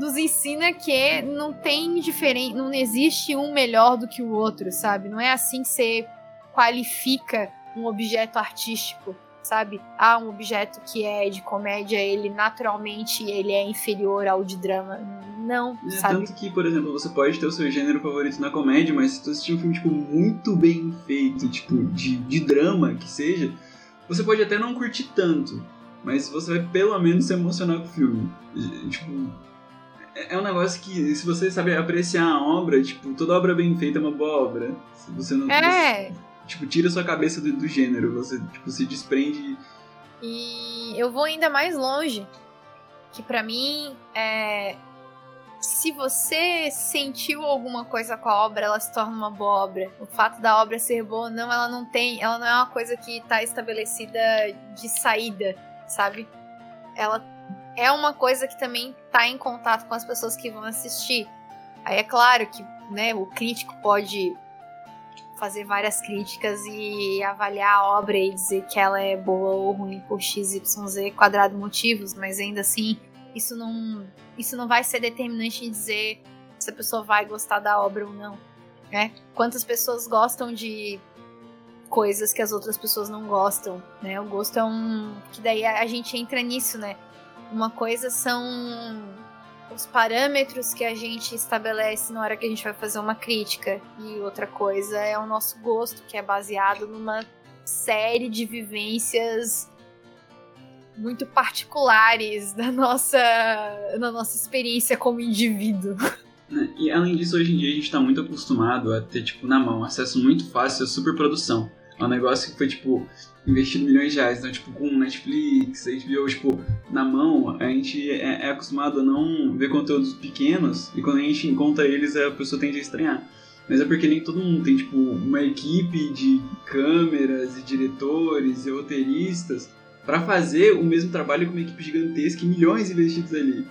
nos ensina que não tem diferente, não existe um melhor do que o outro, sabe? Não é assim que você qualifica um objeto artístico sabe? Ah, um objeto que é de comédia, ele naturalmente ele é inferior ao de drama. Não,
é,
sabe?
Tanto que, por exemplo, você pode ter o seu gênero favorito na comédia, mas se tu assistir um filme, tipo, muito bem feito, tipo, de, de drama, que seja, você pode até não curtir tanto. mas você vai pelo menos se emocionar com o filme. Tipo, é, um negócio que, se você sabe apreciar a obra, tipo, toda obra bem feita é uma boa obra. Se você não.
É.
Você, tipo, tira sua cabeça do, do gênero, você tipo, se desprende.
E eu vou ainda mais longe. Que para mim é. Se você sentiu alguma coisa com a obra, ela se torna uma boa obra. O fato da obra ser boa ou não, ela não tem. Ela não é uma coisa que tá estabelecida de saída, sabe? Ela é uma coisa que também tá em contato com as pessoas que vão assistir. Aí é claro que né, o crítico pode fazer várias críticas e avaliar a obra e dizer que ela é boa ou ruim por x, y, z quadrado motivos, mas ainda assim isso não, isso não vai ser determinante em dizer se a pessoa vai gostar da obra ou não. Né? Quantas pessoas gostam de coisas que as outras pessoas não gostam, né? O gosto é um que daí a gente entra nisso, né? Uma coisa são os parâmetros que a gente estabelece na hora que a gente vai fazer uma crítica, e outra coisa é o nosso gosto, que é baseado numa série de vivências muito particulares da nossa, da nossa experiência como indivíduo.
E além disso, hoje em dia a gente está muito acostumado a ter, tipo, na mão, acesso muito fácil à superprodução. É um negócio que foi, tipo, investido milhões de reais. Então, tipo, com Netflix, HBO, tipo, na mão, a gente é, é, acostumado a não ver conteúdos pequenos e quando a gente encontra eles, a pessoa tende a estranhar. Mas é porque nem todo mundo tem, tipo, uma equipe de câmeras e diretores e roteiristas para fazer o mesmo trabalho com uma equipe gigantesca e milhões investidos ali,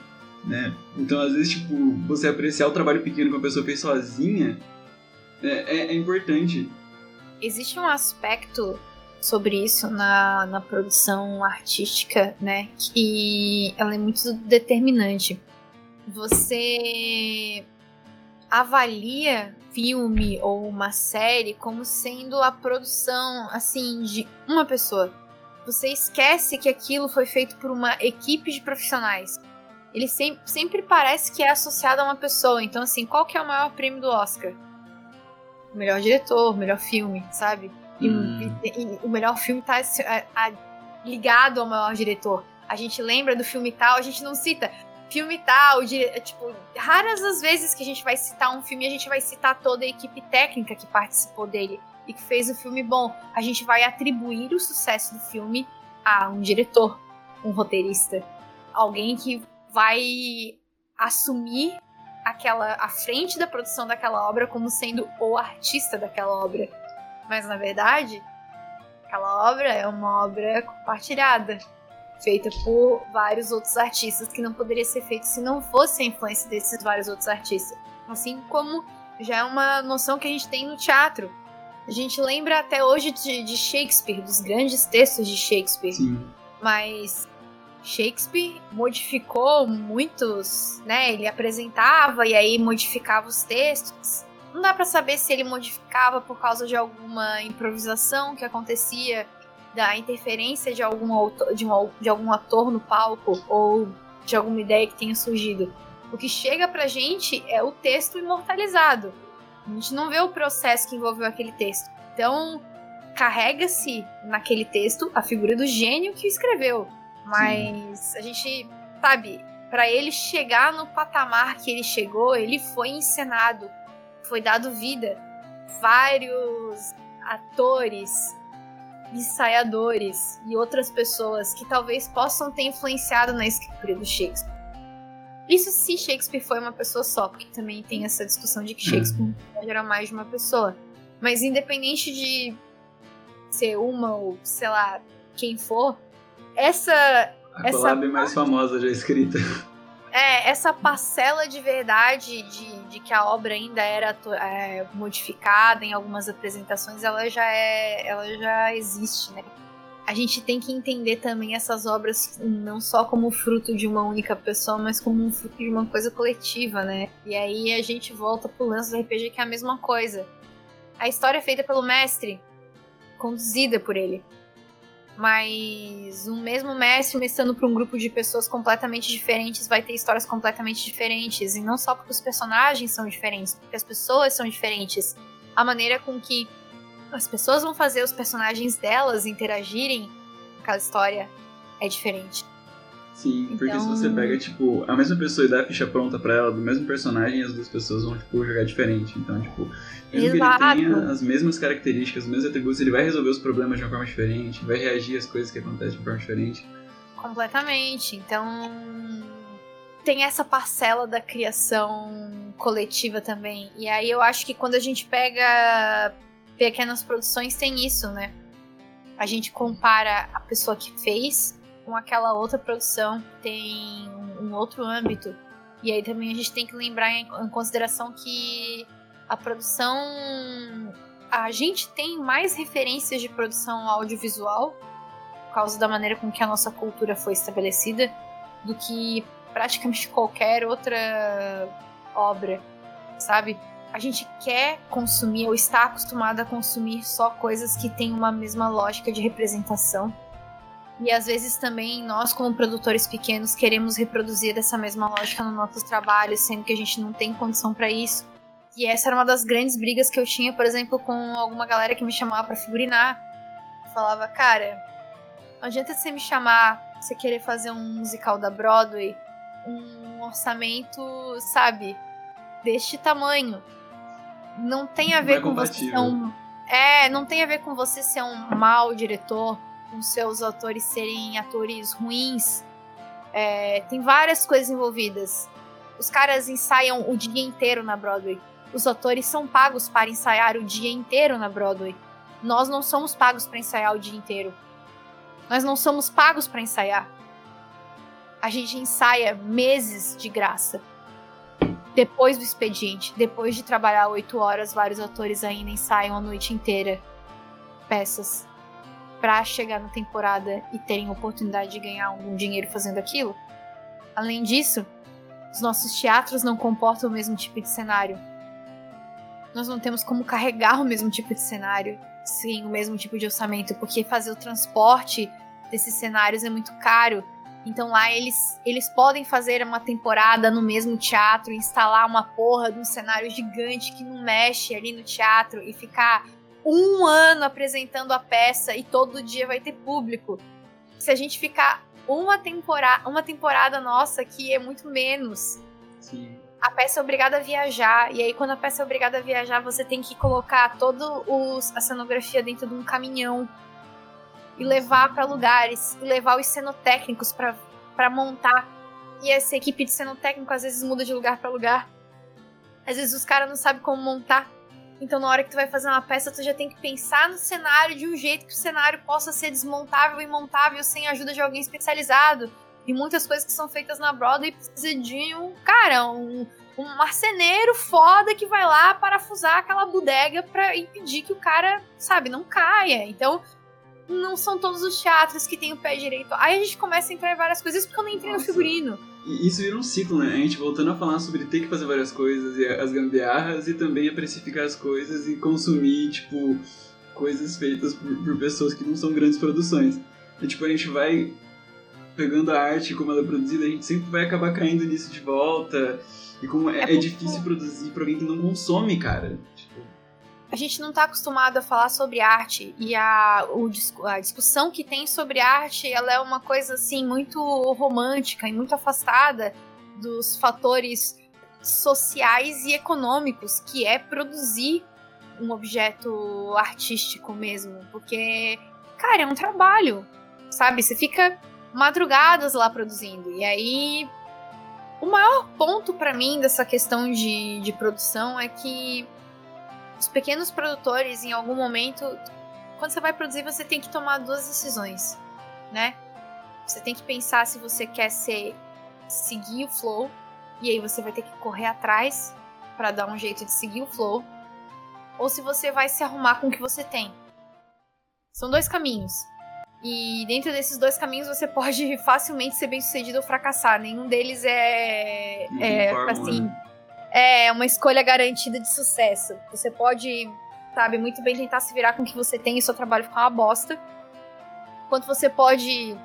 né? Então, às vezes, tipo, você apreciar o trabalho pequeno que a pessoa fez sozinha é, é, é importante.
Existe um aspecto sobre isso na, na produção artística, né? Que ela é muito determinante. Você avalia filme ou uma série como sendo a produção assim de uma pessoa. Você esquece que aquilo foi feito por uma equipe de profissionais. Ele sempre, sempre parece que é associado a uma pessoa. Então, assim, qual que é o maior prêmio do Oscar? O melhor diretor, o melhor filme, sabe? Hum. E, e, e, o melhor filme tá a, a, ligado ao maior diretor. A gente lembra do filme tal, a gente não cita filme tal. É, tipo, raras as vezes que a gente vai citar um filme, a gente vai citar toda a equipe técnica que participou dele e que fez o filme bom. A gente vai atribuir o sucesso do filme a um diretor, um roteirista, alguém que vai assumir aquela a frente da produção daquela obra como sendo o artista daquela obra. Mas na verdade, aquela obra é uma obra compartilhada, feita por vários outros artistas que não poderia ser feito se não fosse a influência desses vários outros artistas. Assim como já é uma noção que a gente tem no teatro. A gente lembra até hoje de, de Shakespeare, dos grandes textos de Shakespeare.
Sim.
Mas Shakespeare modificou muitos, né? Ele apresentava e aí modificava os textos. Não dá para saber se ele modificava por causa de alguma improvisação que acontecia, da interferência de algum, autor, de, um, de algum ator no palco ou de alguma ideia que tenha surgido. O que chega pra gente é o texto imortalizado. A gente não vê o processo que envolveu aquele texto. Então, carrega-se naquele texto a figura do gênio que escreveu. Mas Sim. a gente, sabe, para ele chegar no patamar que ele chegou, ele foi encenado foi dado vida. Vários atores, ensaiadores e outras pessoas que talvez possam ter influenciado na escritura do Shakespeare. Isso se Shakespeare foi uma pessoa só, porque também tem essa discussão de que uhum. Shakespeare era mais de uma pessoa. Mas independente de ser uma ou, sei lá, quem for, essa.
A
essa
mais famosa já escrita.
É, essa parcela de verdade de, de que a obra ainda era é, modificada em algumas apresentações, ela já é, ela já existe, né? A gente tem que entender também essas obras não só como fruto de uma única pessoa, mas como um fruto de uma coisa coletiva, né? E aí a gente volta pro lance do RPG que é a mesma coisa. A história é feita pelo mestre, conduzida por ele mas um mesmo mestre mestrando para um grupo de pessoas completamente diferentes vai ter histórias completamente diferentes. E não só porque os personagens são diferentes, porque as pessoas são diferentes. A maneira com que as pessoas vão fazer os personagens delas interagirem com aquela história é diferente.
Sim, porque então... se você então pega, tipo, a mesma pessoa e dá a ficha pronta pra ela, do mesmo personagem, as duas pessoas vão, tipo, jogar diferente. Então, tipo, mesmo Exato. que ele tenha as mesmas características, os mesmos atributos, ele vai resolver os problemas de uma forma diferente, vai reagir às coisas que acontecem de uma forma diferente.
Completamente. Então, tem essa parcela da criação coletiva também. E aí eu acho que quando a gente pega pequenas produções, tem isso, né? A gente compara a pessoa que fez com aquela outra produção tem um outro âmbito. E aí também a gente tem que lembrar em consideração que a produção. A gente tem mais referências de produção audiovisual por causa da maneira com que a nossa cultura foi estabelecida do que praticamente qualquer outra obra, sabe? A gente quer consumir ou está acostumado a consumir só coisas que têm uma mesma lógica de representação. E às vezes também nós, como produtores pequenos, queremos reproduzir essa mesma lógica nos nossos trabalhos, sendo que a gente não tem condição para isso. E essa era uma das grandes brigas que eu tinha, por exemplo, com alguma galera que me chamava para figurinar. falava, cara, não adianta você me chamar, você querer fazer um musical da Broadway um orçamento, sabe, deste tamanho. Não tem a ver é com você ser um. É, não tem a ver com você ser um mau diretor, com seus atores serem atores ruins. É, tem várias coisas envolvidas. Os caras ensaiam o dia inteiro na Broadway. Os atores são pagos para ensaiar o dia inteiro na Broadway. Nós não somos pagos para ensaiar o dia inteiro. Nós não somos pagos para ensaiar a gente ensaia meses de graça. Depois do expediente, depois de trabalhar oito horas, vários atores ainda ensaiam a noite inteira peças para chegar na temporada e terem oportunidade de ganhar algum dinheiro fazendo aquilo. Além disso, os nossos teatros não comportam o mesmo tipo de cenário. Nós não temos como carregar o mesmo tipo de cenário, sim, o mesmo tipo de orçamento, porque fazer o transporte desses cenários é muito caro então lá eles, eles podem fazer uma temporada no mesmo teatro, instalar uma porra de um cenário gigante que não mexe ali no teatro e ficar um ano apresentando a peça e todo dia vai ter público. Se a gente ficar uma temporada, uma temporada nossa que é muito menos.
Sim.
A peça é obrigada a viajar, e aí quando a peça é obrigada a viajar, você tem que colocar toda a cenografia dentro de um caminhão e levar para lugares, e levar os cenotécnicos para montar. E essa equipe de cenotécnico às vezes muda de lugar para lugar. Às vezes os caras não sabem como montar. Então, na hora que tu vai fazer uma peça, tu já tem que pensar no cenário de um jeito que o cenário possa ser desmontável e montável sem a ajuda de alguém especializado. E muitas coisas que são feitas na Broadway precisa de um, cara, um, um marceneiro foda que vai lá parafusar aquela bodega pra impedir que o cara, sabe, não caia. Então, não são todos os teatros que tem o pé direito. Aí a gente começa a entrar em várias coisas porque eu não entrei Nossa. no figurino.
E isso vira um ciclo, né? A gente voltando a falar sobre ter que fazer várias coisas e as gambiarras e também a precificar as coisas e consumir, tipo, coisas feitas por, por pessoas que não são grandes produções. E, tipo, a gente vai pegando a arte como ela é produzida, a gente sempre vai acabar caindo nisso de volta. E como é, é, é difícil produzir pra alguém que não consome, cara.
A gente não está acostumado a falar sobre arte e a, o, a discussão que tem sobre arte ela é uma coisa assim muito romântica e muito afastada dos fatores sociais e econômicos que é produzir um objeto artístico mesmo, porque cara é um trabalho, sabe? Você fica madrugadas lá produzindo e aí o maior ponto para mim dessa questão de, de produção é que os pequenos produtores, em algum momento, quando você vai produzir, você tem que tomar duas decisões, né? Você tem que pensar se você quer ser seguir o flow, e aí você vai ter que correr atrás para dar um jeito de seguir o flow, ou se você vai se arrumar com o que você tem. São dois caminhos. E dentro desses dois caminhos você pode facilmente ser bem sucedido ou fracassar. Nenhum deles é, é assim? É uma escolha garantida de sucesso. Você pode, sabe, muito bem tentar se virar com o que você tem e seu trabalho ficar uma bosta. Quanto você pode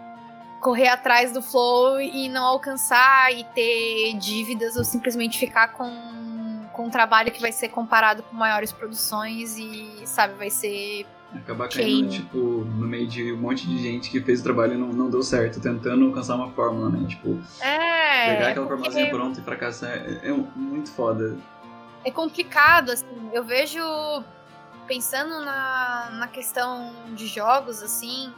correr atrás do flow e não alcançar e ter dívidas ou simplesmente ficar com, com um trabalho que vai ser comparado com maiores produções e, sabe, vai ser
Acabar caindo, tipo, no meio de um monte de gente que fez o trabalho e não, não deu certo, tentando alcançar uma fórmula, né? Tipo,
é,
pegar aquela formulazinha pronta e fracassar é, é muito foda.
É complicado, assim. Eu vejo, pensando na, na questão de jogos, assim,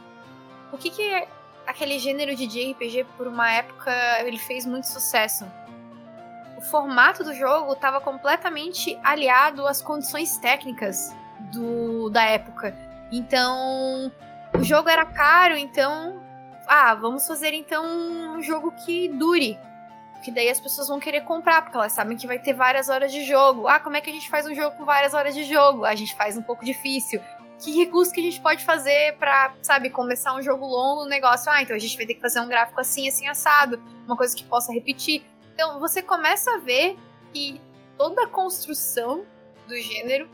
o que que aquele gênero de JRPG, por uma época, ele fez muito sucesso? O formato do jogo estava completamente aliado às condições técnicas do, da época. Então, o jogo era caro, então, ah, vamos fazer então um jogo que dure. Que daí as pessoas vão querer comprar, porque elas sabem que vai ter várias horas de jogo. Ah, como é que a gente faz um jogo com várias horas de jogo? A gente faz um pouco difícil. Que recurso que a gente pode fazer pra, sabe, começar um jogo longo, um negócio? Ah, então a gente vai ter que fazer um gráfico assim, assim, assado. Uma coisa que possa repetir. Então, você começa a ver que toda a construção do gênero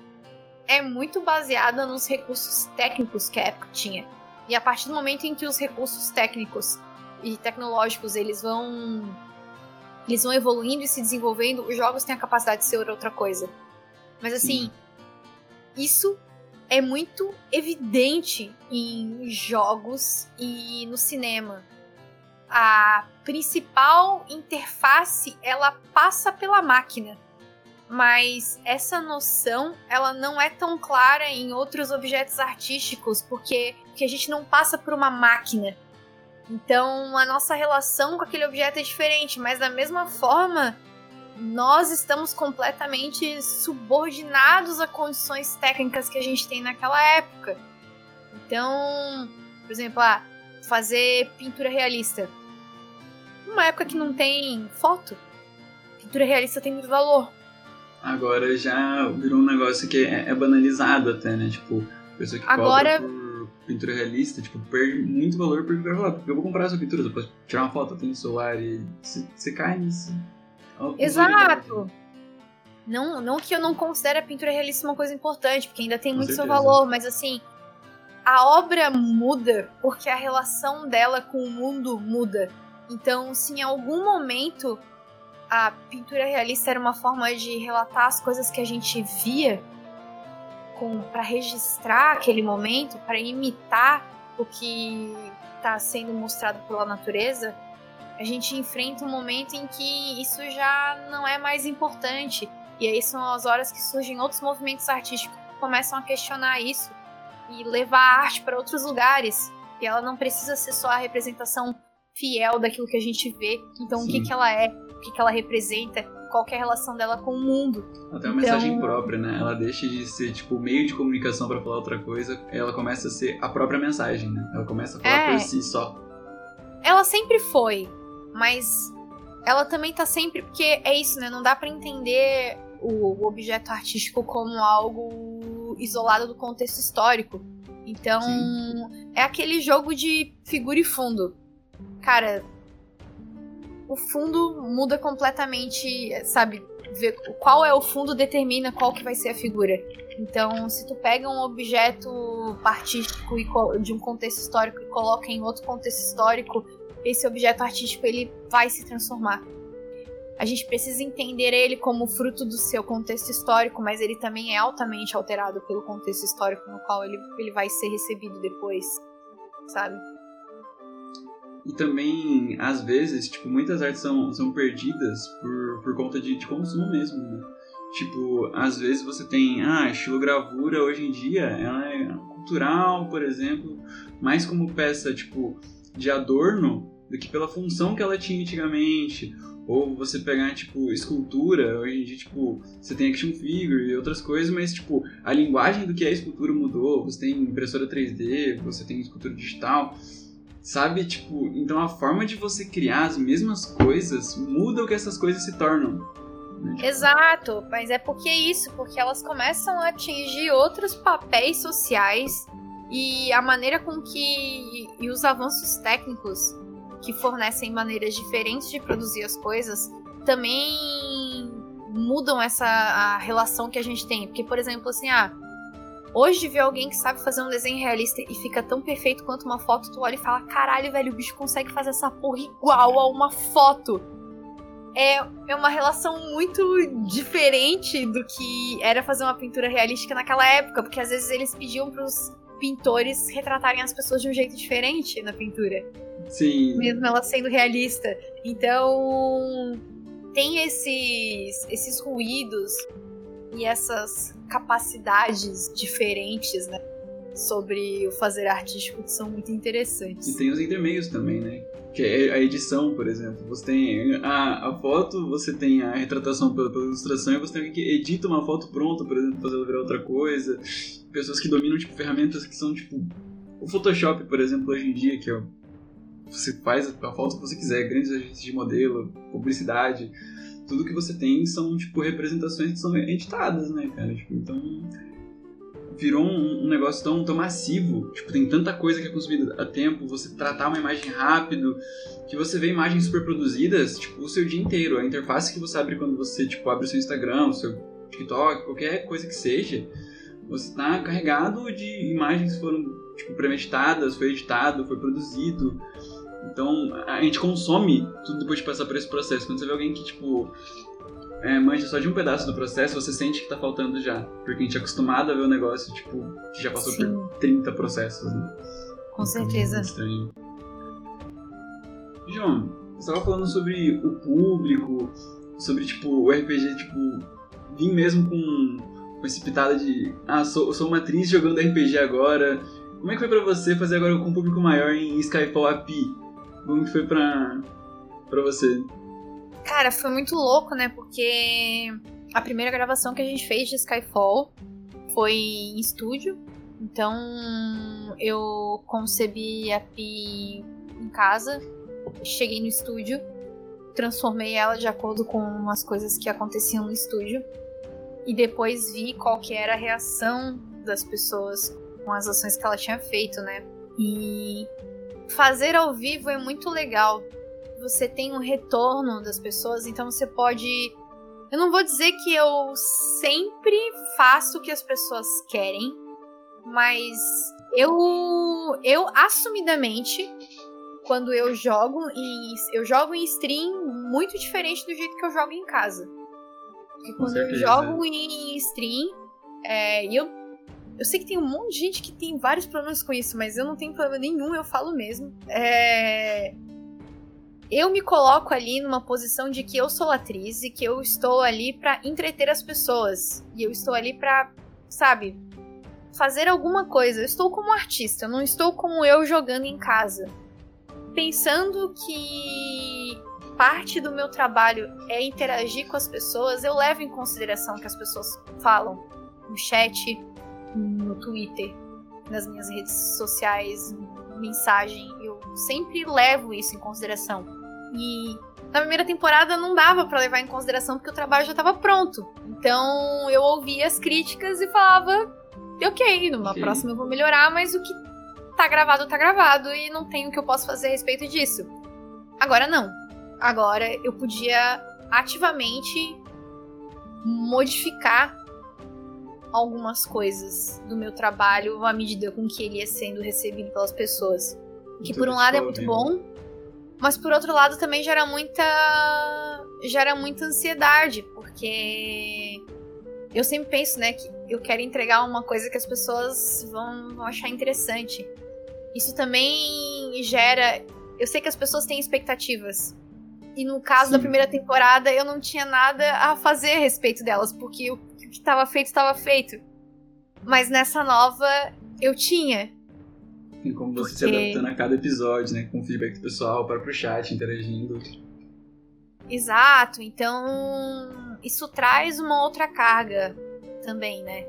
é muito baseada nos recursos técnicos que a época tinha. E a partir do momento em que os recursos técnicos e tecnológicos eles vão eles vão evoluindo e se desenvolvendo, os jogos têm a capacidade de ser outra coisa. Mas assim, isso é muito evidente em jogos e no cinema. A principal interface, ela passa pela máquina mas essa noção ela não é tão clara em outros objetos artísticos porque, porque a gente não passa por uma máquina. Então a nossa relação com aquele objeto é diferente, mas da mesma forma nós estamos completamente subordinados a condições técnicas que a gente tem naquela época. Então, por exemplo, ah, fazer pintura realista. Uma época que não tem foto, pintura realista tem muito valor
agora já virou um negócio que é, é banalizado até, né? Tipo, pessoa que agora... por pintura realista, tipo, perde muito valor porque vai falar, porque eu vou comprar essa pintura, depois tirar uma foto, tem no celular e você cai nisso.
É Exato! Não, não que eu não considere a pintura realista uma coisa importante, porque ainda tem Com muito certeza. seu valor, mas assim, a obra muda porque a relação dela com o mundo muda. Então, se em algum momento a pintura realista era uma forma de relatar as coisas que a gente via para registrar aquele momento, para imitar o que está sendo mostrado pela natureza, a gente enfrenta um momento em que isso já não é mais importante. E aí são as horas que surgem outros movimentos artísticos que começam a questionar isso e levar a arte para outros lugares. E ela não precisa ser só a representação fiel daquilo que a gente vê. Então, Sim. o que, que ela é? Que, que ela representa, qual é a relação dela com o mundo.
Ela tem uma então... mensagem própria, né? Ela deixa de ser, tipo, meio de comunicação para falar outra coisa, ela começa a ser a própria mensagem, né? Ela começa a falar é... por si só.
Ela sempre foi, mas ela também tá sempre. Porque é isso, né? Não dá para entender o, objeto artístico como algo isolado do contexto histórico. Então, Sim. é aquele jogo de figura e fundo. Cara, o fundo muda completamente, sabe? Ver qual é o fundo determina qual que vai ser a figura. Então, se tu pega um objeto artístico de um contexto histórico e coloca em outro contexto histórico, esse objeto artístico ele vai se transformar. A gente precisa entender ele como fruto do seu contexto histórico, mas ele também é altamente alterado pelo contexto histórico no qual ele, ele vai ser recebido depois, sabe?
E também, às vezes, tipo, muitas artes são, são perdidas por, por conta de, de consumo mesmo, né? Tipo, às vezes você tem, ah, estilogravura hoje em dia, ela é cultural, por exemplo, mais como peça, tipo, de adorno do que pela função que ela tinha antigamente. Ou você pegar, tipo, escultura, hoje em dia, tipo, você tem action figure e outras coisas, mas, tipo, a linguagem do que é escultura mudou. Você tem impressora 3D, você tem escultura digital. Sabe? Tipo, então a forma de você criar as mesmas coisas muda o que essas coisas se tornam.
Né? Tipo... Exato, mas é porque é isso, porque elas começam a atingir outros papéis sociais e a maneira com que. e os avanços técnicos que fornecem maneiras diferentes de produzir as coisas também mudam essa a relação que a gente tem. Porque, por exemplo, assim, ah, Hoje, ver alguém que sabe fazer um desenho realista e fica tão perfeito quanto uma foto, tu olha e fala: caralho, velho, o bicho consegue fazer essa porra igual a uma foto. É, é uma relação muito diferente do que era fazer uma pintura realística naquela época, porque às vezes eles pediam pros pintores retratarem as pessoas de um jeito diferente na pintura.
Sim.
Mesmo ela sendo realista. Então, tem esses, esses ruídos e essas capacidades diferentes, né? Sobre o fazer artístico que são muito interessantes.
E tem os intermeios também, né? Que é a edição, por exemplo. Você tem a, a foto, você tem a retratação pela, pela ilustração, e você tem que edita uma foto pronta, por exemplo, fazer virar outra coisa. Pessoas que dominam, tipo, ferramentas que são, tipo... O Photoshop, por exemplo, hoje em dia, que é você faz a foto que você quiser, grandes agências de modelo, publicidade, tudo que você tem são, tipo, representações que são editadas, né, cara? Tipo, então, virou um, um, negócio tão, tão massivo, tipo, tem tanta coisa que é consumida a tempo, você tratar uma imagem rápido, que você vê imagens super produzidas, tipo, o seu dia inteiro. A interface que você abre quando você, tipo, abre o seu Instagram, o seu TikTok, qualquer coisa que seja, você está carregado de imagens que foram, tipo, premeditadas, foi editado, foi produzido. Então, a gente consome tudo depois de passar por esse processo. Quando você vê alguém que, tipo, é, manja só de um pedaço do processo, você sente que tá faltando já. Porque a gente é acostumado a ver o negócio, tipo, que já passou Sim. por 30 processos, né?
Com certeza.
É estranho. João, você tava falando sobre o público, sobre, tipo, o RPG, tipo, vir mesmo com, com esse pitada de ah, sou, sou uma atriz jogando RPG agora. Como é que foi pra você fazer agora com um público maior em Skyfall API? Como que foi pra, pra você?
Cara, foi muito louco, né? Porque a primeira gravação que a gente fez de Skyfall foi em estúdio. Então eu concebi a Pi em casa, cheguei no estúdio, transformei ela de acordo com as coisas que aconteciam no estúdio e depois vi qual que era a reação das pessoas com as ações que ela tinha feito, né? E fazer ao vivo é muito legal. Você tem um retorno das pessoas, então você pode. Eu não vou dizer que eu sempre faço o que as pessoas querem, mas eu eu assumidamente quando eu jogo e eu jogo em stream muito diferente do jeito que eu jogo em casa. Porque quando eu jogo em stream, é, eu eu sei que tem um monte de gente que tem vários problemas com isso, mas eu não tenho problema nenhum, eu falo mesmo. É... Eu me coloco ali numa posição de que eu sou atriz e que eu estou ali para entreter as pessoas. E eu estou ali para, sabe, fazer alguma coisa. Eu estou como artista, eu não estou como eu jogando em casa. Pensando que parte do meu trabalho é interagir com as pessoas, eu levo em consideração o que as pessoas falam no chat, no Twitter, nas minhas redes sociais, mensagem. Eu sempre levo isso em consideração. E na primeira temporada não dava para levar em consideração porque o trabalho já estava pronto. Então eu ouvia as críticas e falava: ok, numa Sim. próxima eu vou melhorar, mas o que tá gravado tá gravado e não tem o que eu possa fazer a respeito disso. Agora não. Agora eu podia ativamente modificar algumas coisas do meu trabalho à medida com que ele ia sendo recebido pelas pessoas. Que por um lado é muito bom, mas por outro lado também gera muita gera muita ansiedade, porque eu sempre penso, né, que eu quero entregar uma coisa que as pessoas vão, vão achar interessante. Isso também gera, eu sei que as pessoas têm expectativas. E no caso Sim. da primeira temporada, eu não tinha nada a fazer a respeito delas, porque o que estava feito estava feito. Mas nessa nova eu tinha.
Tem como você porque... se adaptando a cada episódio, né? Com feedback do pessoal, para pro chat, interagindo.
Exato, então isso traz uma outra carga também, né?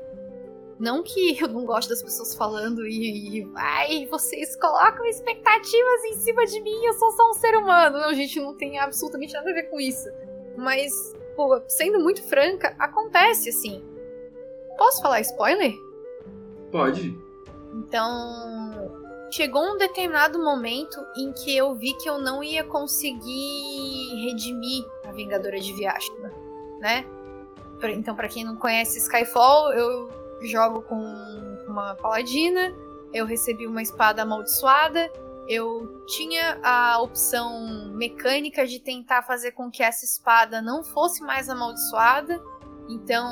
Não que eu não gosto das pessoas falando e, e ai, vocês colocam expectativas em cima de mim, eu sou só um ser humano. Não, gente, não tem absolutamente nada a ver com isso. Mas pô, sendo muito franca, acontece assim. Posso falar spoiler?
Pode.
Então, chegou um determinado momento em que eu vi que eu não ia conseguir redimir a Vingadora de Vyashima, né? Então, para quem não conhece Skyfall, eu jogo com uma paladina, eu recebi uma espada amaldiçoada eu tinha a opção mecânica de tentar fazer com que essa espada não fosse mais amaldiçoada, então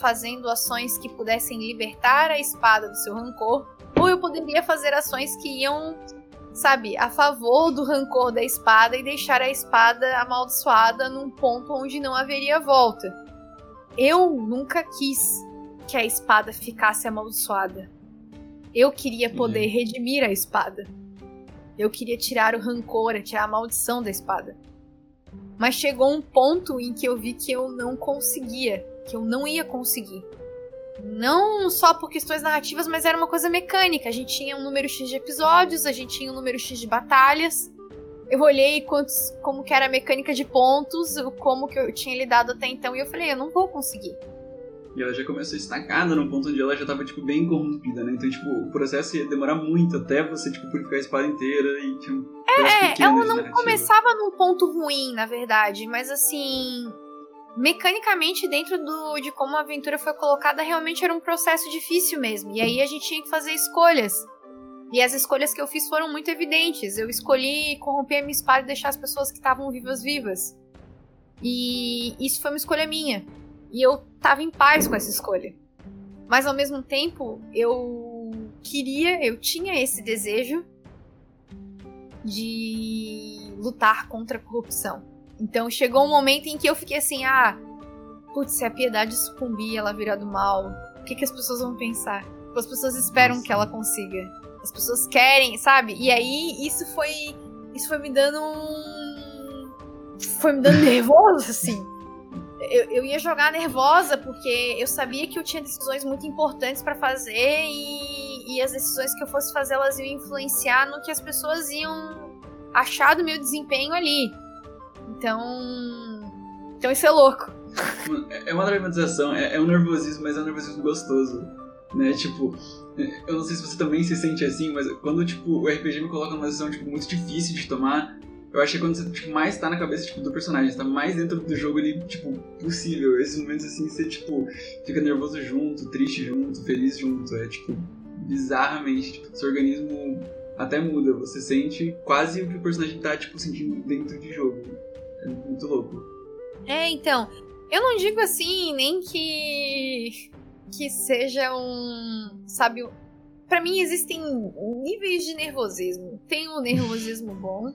fazendo ações que pudessem libertar a espada do seu rancor. ou eu poderia fazer ações que iam, sabe, a favor do rancor da espada e deixar a espada amaldiçoada num ponto onde não haveria volta. Eu nunca quis que a espada ficasse amaldiçoada. Eu queria poder uhum. redimir a espada. Eu queria tirar o rancor, tirar a maldição da espada. Mas chegou um ponto em que eu vi que eu não conseguia, que eu não ia conseguir. Não só por questões narrativas, mas era uma coisa mecânica. A gente tinha um número X de episódios, a gente tinha um número X de batalhas. Eu olhei quantos, como que era a mecânica de pontos, como que eu tinha lidado até então, e eu falei, eu não vou conseguir.
E ela já começou estacada no ponto onde ela já tava, tipo, bem corrompida, né? Então, tipo, o processo ia demorar muito até você, tipo, purificar a espada inteira e tinha um
É, ela não começava num ponto ruim, na verdade, mas assim. Mecanicamente, dentro do, de como a aventura foi colocada, realmente era um processo difícil mesmo. E aí a gente tinha que fazer escolhas. E as escolhas que eu fiz foram muito evidentes. Eu escolhi corromper a minha espada e deixar as pessoas que estavam vivas vivas. E isso foi uma escolha minha. E eu tava em paz com essa escolha. Mas ao mesmo tempo, eu queria, eu tinha esse desejo de lutar contra a corrupção. Então chegou um momento em que eu fiquei assim: ah, putz, se a piedade sucumbir ela virar do mal, o que, que as pessoas vão pensar? As pessoas esperam que ela consiga. As pessoas querem, sabe? E aí isso foi. Isso foi me dando um. Foi me dando nervoso, assim eu, eu ia jogar nervosa porque eu sabia que eu tinha decisões muito importantes para fazer e, e as decisões que eu fosse fazer elas iam influenciar no que as pessoas iam achar do meu desempenho ali. Então. Então isso é louco.
É uma dramatização, é, é um nervosismo, mas é um nervosismo gostoso. Né? Tipo, eu não sei se você também se sente assim, mas quando tipo, o RPG me coloca numa decisão tipo, muito difícil de tomar, eu acho que quando você tipo, mais tá na cabeça tipo, do personagem, tá mais dentro do jogo ali, tipo, possível. Esses momentos assim, você, tipo, fica nervoso junto, triste junto, feliz junto. É, tipo, bizarramente, tipo, seu organismo até muda. Você sente quase o que o personagem tá, tipo, sentindo dentro de jogo. É muito louco.
É, então. Eu não digo assim, nem que. que seja um. Sabe. Para mim existem níveis de nervosismo. Tem um nervosismo bom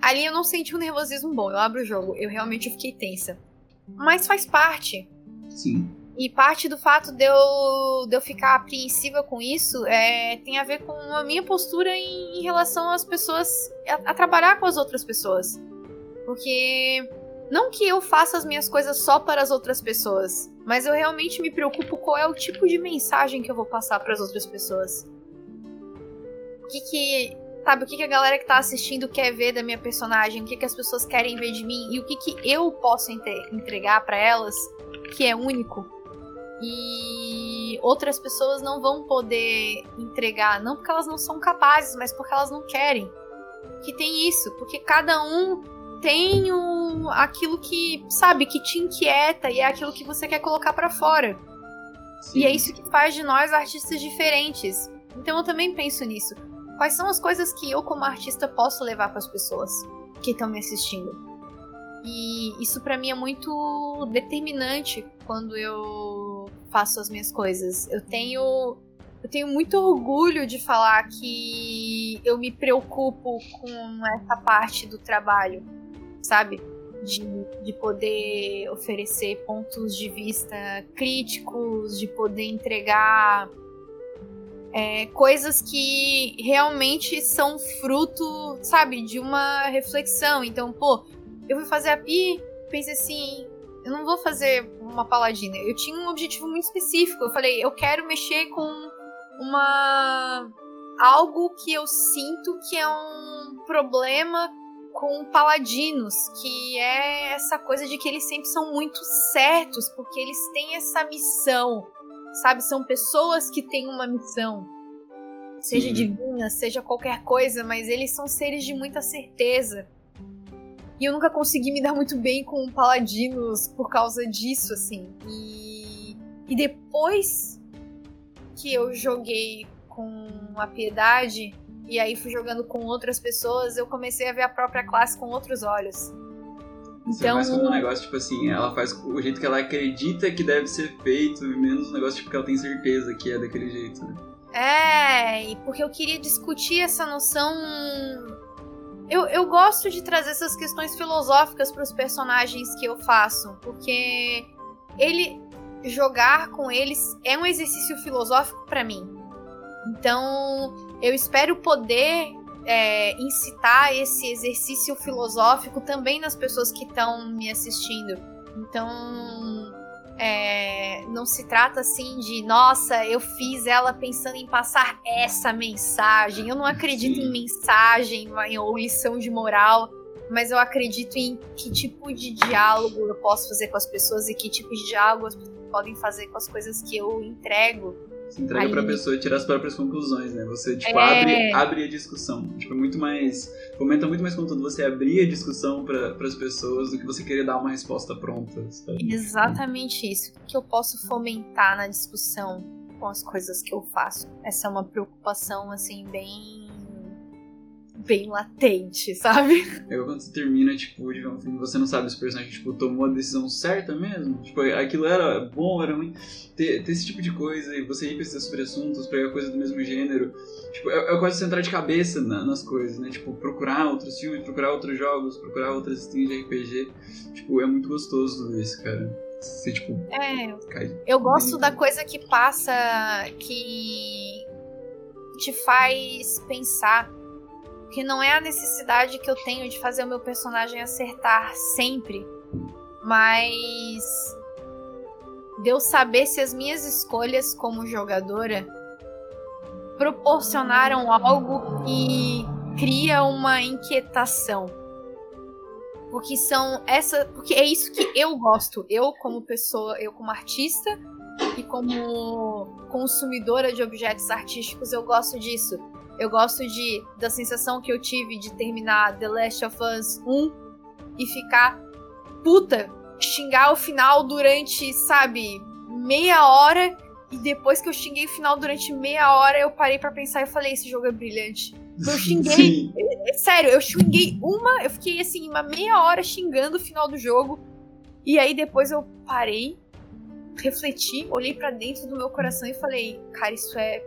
Ali eu não senti um nervosismo bom. Eu abro o jogo, eu realmente fiquei tensa. Mas faz parte.
Sim.
E parte do fato de eu, de eu ficar apreensiva com isso é, tem a ver com a minha postura em, em relação às pessoas. A, a, trabalhar com as outras pessoas. Porque. Não que eu faça as minhas coisas só para as outras pessoas, mas eu realmente me preocupo qual é o tipo de mensagem que eu vou passar para as outras pessoas. O que, que Sabe, o que, que a galera que tá assistindo quer ver da minha personagem, o que, que as pessoas querem ver de mim e o que, que eu posso entregar para elas que é único. E outras pessoas não vão poder entregar, não porque elas não são capazes, mas porque elas não querem. Que tem isso, porque cada um tem um, aquilo que, sabe, que te inquieta e é aquilo que você quer colocar para fora. Sim. E é isso que faz de nós artistas diferentes. Então eu também penso nisso quais são as coisas que eu, como artista, posso levar para as pessoas que estão me assistindo. E isso para mim é muito determinante quando eu faço as minhas coisas. Eu tenho eu tenho muito orgulho de falar que eu me preocupo com essa parte do trabalho, sabe? De, de poder oferecer pontos de vista críticos, de poder entregar é, coisas que realmente são fruto, sabe, de uma reflexão. Então, pô, eu fui fazer a Pi, pensei assim, eu não vou fazer uma paladina. Eu tinha um objetivo muito específico. Eu falei, eu quero mexer com uma algo que eu sinto que é um problema com paladinos, que é essa coisa de que eles sempre são muito certos, porque eles têm essa missão sabe? São pessoas que têm uma missão, seja uhum. divina, seja qualquer coisa, mas eles são seres de muita certeza. E eu nunca consegui me dar muito bem com paladinos por causa disso, assim. E, e depois que eu joguei com a piedade, e aí fui jogando com outras pessoas, eu comecei a ver a própria classe com outros olhos.
Você então... mais como um negócio, tipo assim, ela faz o jeito que ela acredita que deve ser feito, menos um negócio tipo que ela tem certeza que é daquele jeito, né?
É, porque eu queria discutir essa noção. Eu, eu gosto de trazer essas questões filosóficas para os personagens que eu faço, porque ele jogar com eles é um exercício filosófico para mim. Então, eu espero poder é, incitar esse exercício filosófico também nas pessoas que estão me assistindo. Então, é, não se trata assim de, nossa, eu fiz ela pensando em passar essa mensagem. Eu não acredito Sim. em mensagem ou lição de moral, mas eu acredito em que tipo de diálogo eu posso fazer com as pessoas e que tipo de diálogo as pessoas podem fazer com as coisas que eu entrego.
Você entrega Ali. pra pessoa tirar as próprias conclusões, né? Você, tipo, é... abre, abre a discussão. Tipo, é muito mais. Fomenta muito mais conteúdo você abrir a discussão para as pessoas do que você querer dar uma resposta pronta. Sabe?
Exatamente isso. O que eu posso fomentar na discussão com as coisas que eu faço? Essa é uma preocupação, assim, bem bem latente, sabe?
É quando você termina, tipo, de ver um filme, você não sabe se o personagem, tipo, tomou a decisão certa mesmo. Tipo, aquilo era bom, era ruim. Ter, ter esse tipo de coisa e você ir pesquisar sobre assuntos, pegar coisas do mesmo gênero. Tipo, é, é quase você entrar de cabeça na, nas coisas, né? Tipo, procurar outros filmes, procurar outros jogos, procurar outras streams de RPG. Tipo, é muito gostoso tudo isso, cara. Você, tipo,
é, eu gosto da coisa que passa, que te faz pensar porque não é a necessidade que eu tenho de fazer o meu personagem acertar sempre, mas de eu saber se as minhas escolhas como jogadora proporcionaram algo que cria uma inquietação. Porque são essa, porque é isso que eu gosto, eu como pessoa, eu como artista e como consumidora de objetos artísticos, eu gosto disso eu gosto de da sensação que eu tive de terminar The Last of Us 1 e ficar puta, xingar o final durante, sabe, meia hora e depois que eu xinguei o final durante meia hora, eu parei para pensar e falei, esse jogo é brilhante. Eu xinguei, é, é, sério, eu xinguei uma, eu fiquei assim, uma meia hora xingando o final do jogo. E aí depois eu parei, refleti, olhei para dentro do meu coração e falei, cara, isso é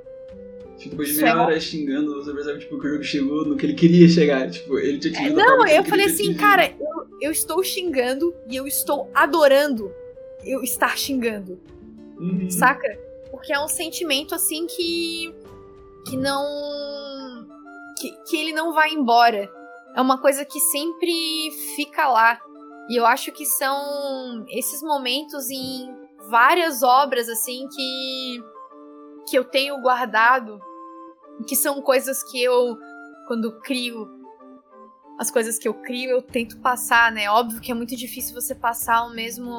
Tipo, depois de meia hora xingando, você percebe tipo, que o jogo chegou no que ele queria chegar. Tipo, ele tinha
atingido é, Não, eu falei assim, cara, eu, eu estou xingando e eu estou adorando eu estar xingando. Uhum. Saca? Porque é um sentimento assim que. que não. Que, que ele não vai embora. É uma coisa que sempre fica lá. E eu acho que são esses momentos em várias obras, assim, que que eu tenho guardado, que são coisas que eu, quando crio, as coisas que eu crio, eu tento passar, né? Óbvio que é muito difícil você passar o mesmo.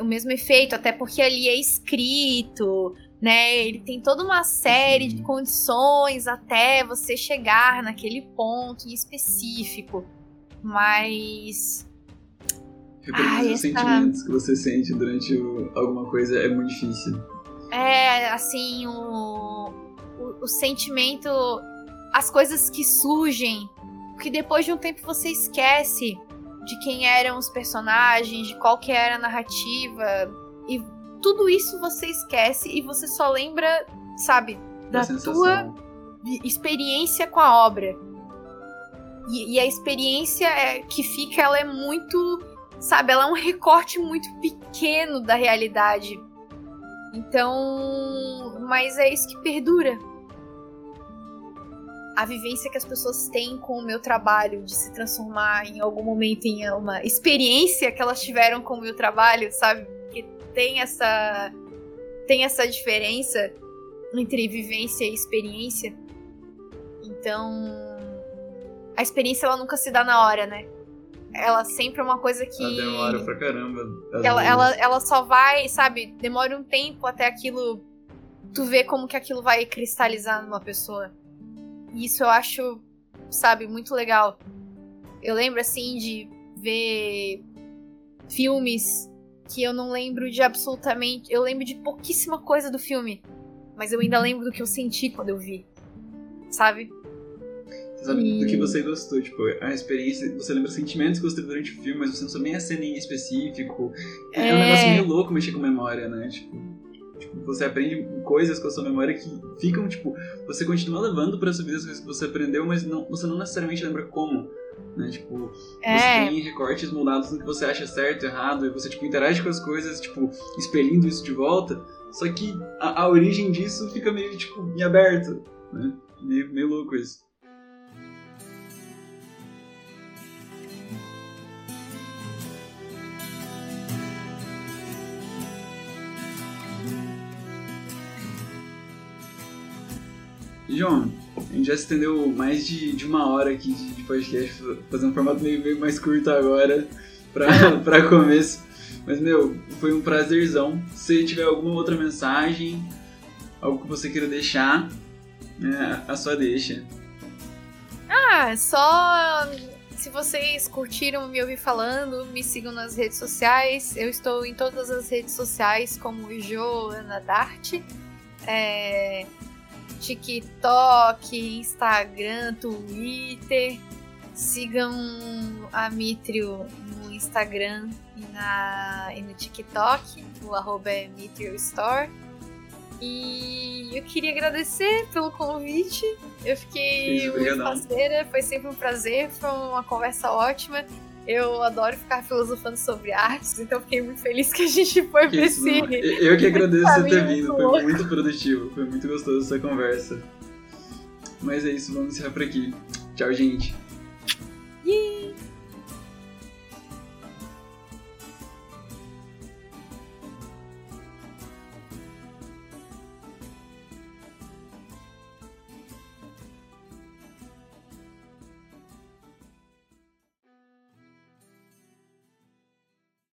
o mesmo efeito, até porque ali é escrito, né? Ele tem toda uma série de condições até você chegar naquele ponto em específico. Mas
Reproduzir os essa... sentimentos que você sente durante o, alguma coisa é muito difícil.
É, assim, o, o, o sentimento, as coisas que surgem, que depois de um tempo você esquece de quem eram os personagens, de qual que era a narrativa, e tudo isso você esquece e você só lembra, sabe, da tua experiência com a obra. E, e, a experiência é, que fica, ela é muito, sabe, ela é um recorte muito pequeno da realidade. Então, mas é isso que perdura. A vivência que as pessoas têm com o meu trabalho de se transformar em algum momento em uma experiência que elas tiveram com o meu trabalho, sabe? Que tem essa tem essa diferença entre vivência e experiência. Então, a experiência ela nunca se dá na hora, né? Ela sempre é uma coisa que.
Ela demora pra caramba.
Ela, ela, ela só vai, sabe, demora um tempo até aquilo. Tu ver como que aquilo vai cristalizar numa pessoa. E isso eu acho, sabe, muito legal. Eu lembro, assim, de ver filmes que eu não lembro de absolutamente. Eu lembro de pouquíssima coisa do filme. Mas eu ainda lembro do que eu senti quando eu vi. Sabe?
Sabe e... do que você gostou, tipo, a experiência, você lembra sentimentos que você teve durante o filme, mas você não sabe nem a cena em específico. É, é um negócio meio louco mexer com memória, né? Tipo, tipo você aprende coisas com a sua memória que ficam, tipo, você continua levando pra sua vida as coisas que você aprendeu, mas não, você não necessariamente lembra como. Né? Tipo,
É.
você tem recortes moldados no que você acha certo, errado, e você, tipo, interage com as coisas, tipo, expelindo isso de volta. Só que a, a origem disso fica meio, tipo, em aberto, né? Meio, meio louco isso. João, a gente já se estendeu mais de, de uma hora aqui de, de podcast, fazendo um formato meio, meio mais curto agora, pra, pra começo. Mas, meu, foi um prazerzão. Se tiver alguma outra mensagem, algo que você queira deixar, é, a sua deixa.
Ah, só se vocês curtiram me ouvir falando, me sigam nas redes sociais. Eu estou em todas as redes sociais como Joana Dart. É, TikTok, Instagram, Twitter. Sigam a Mitrio no Instagram e, na, e no TikTok. O arroba é Mitrio Store. E eu queria agradecer pelo convite. Eu fiquei
Isso,
muito parceira, foi sempre um prazer, foi uma conversa ótima. Eu adoro ficar filosofando sobre artes, então fiquei muito feliz que a gente foi
que
pra
isso,
esse.
Eu que agradeço você ter vindo, foi
louco.
muito produtivo, foi muito gostoso essa conversa. Mas é isso, vamos encerrar por aqui. Tchau, gente. Yeah.